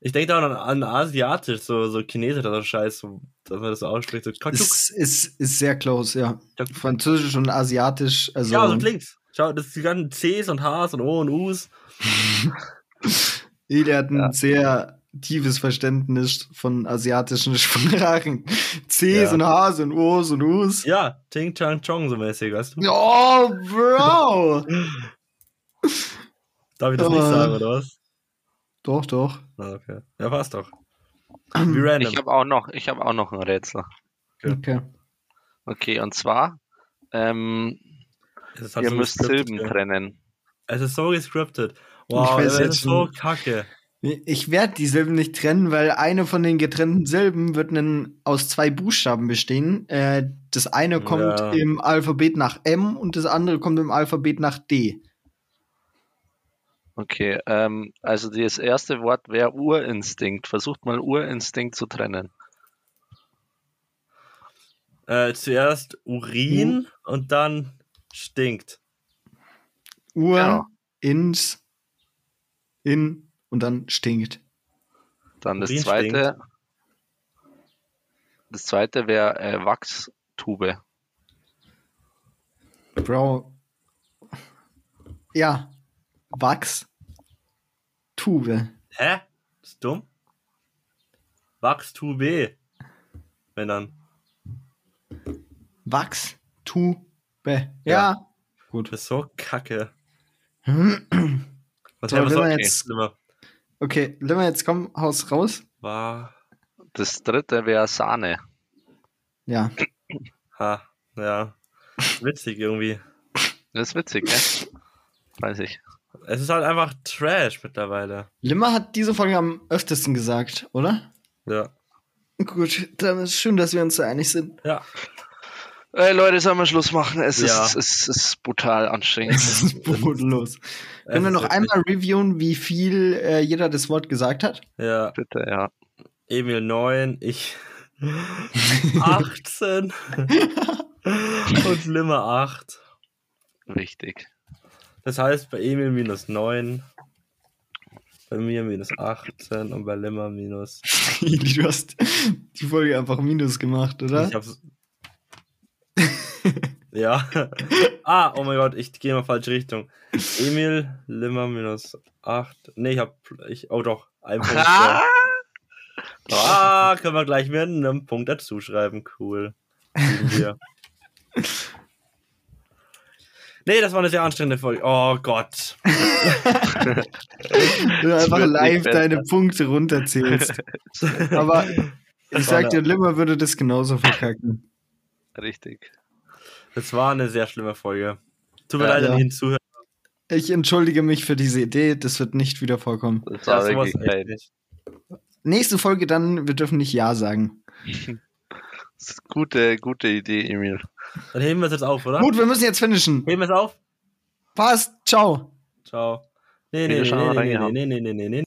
Ich denke da auch an, an Asiatisch, so, so Chinesisch oder so Scheiß, so, dass man das so ausspricht. So Kautschuk. ist, ist, ist sehr close, ja. Französisch und Asiatisch, also. Ja, so klingt's. Schau, das die ganzen Cs und Hs und O und Us. Ede hat ein Ja. sehr tiefes Verständnis von asiatischen Sprachen. Cs Ja. und Hs und O's und U's. Ja, Ting Chang Chong so mäßig, weißt du? Oh, Bro! Darf ich das nicht sagen, oder was? doch, doch. Ah, okay. Ja, passt doch. Wie random. Ich habe auch noch, ich habe auch noch ein Rätsel. Okay. Okay, und zwar, ähm, Es ist halt ihr so müsst Silben ja. trennen. Es ist so gescriptet. Ich Wow, weiß das jetzt ist so kacke. Ich werde die Silben nicht trennen, weil eine von den getrennten Silben wird nen, aus zwei Buchstaben bestehen. Äh, das eine kommt Ja. im Alphabet nach M und das andere kommt im Alphabet nach D. Okay, ähm, also das erste Wort wäre Urinstinkt. Versucht mal Urinstinkt zu trennen. Äh, zuerst Urin und dann stinkt. Ur, Genau. ins, in und dann stinkt. Dann das Urin zweite. Das zweite wäre äh, Wachstube. Bro. Ja. Wachs. Tube. Hä? Ist dumm? Wachs tu B. Wenn dann. Wachs. Tube. Ja. Gut. Das ist so kacke. Was So, haben wir wenn so wir okay. jetzt-? Okay, Limmer, jetzt komm, haus raus. War. Das dritte wäre Sahne. Ja. Ha. Ja. Witzig irgendwie. Das ist witzig, ne? Weiß ich. Es ist halt einfach Trash mittlerweile. Limmer hat diese Folge am öftesten gesagt, oder? Ja. Gut, dann ist schön, dass wir uns da einig sind. Ja. Ey, Leute, sollen wir Schluss machen? Es, Ja. ist, es ist brutal anstrengend. Es ist bodenlos. Können wir noch einmal reviewen, wie viel äh, jeder das Wort gesagt hat? Ja. Bitte, ja. Emil 9, ich 18 und Limmer 8. Richtig. Das heißt bei Emil minus 9, bei mir minus 18 und bei Limmer minus. du hast die Folge einfach Minus gemacht, oder? Ich hab's. Ja. ah, oh mein Gott, ich gehe mal falsche Richtung. Emil, Limmer minus 8. Nee, ich hab. Ich, oh doch, ein Punkt. Ah! ja. Ah, können wir gleich mit einem Punkt dazu schreiben. Cool. Wir. Nee, das war eine sehr anstrengende Folge. Oh Gott. Du einfach live deine Punkte runterzählst. Aber ich sag dir, Limmer würde das genauso verkacken. Richtig. Das war eine sehr schlimme Folge. Tut mir Ja, leid an ja. jeden Zuhörer. Ich entschuldige mich für diese Idee, das wird nicht wieder vorkommen. Das Ja, war sowas wirklich. Nächste Folge dann, wir dürfen nicht Ja sagen. Das ist gute, gute Idee, Emil. Dann heben wir es jetzt auf, oder? Gut, wir müssen jetzt finishen. Heben wir es auf? Passt, ciao. Ciao. Nee, nee, nee, nee, nee, nee, nee, nee, nee, nee.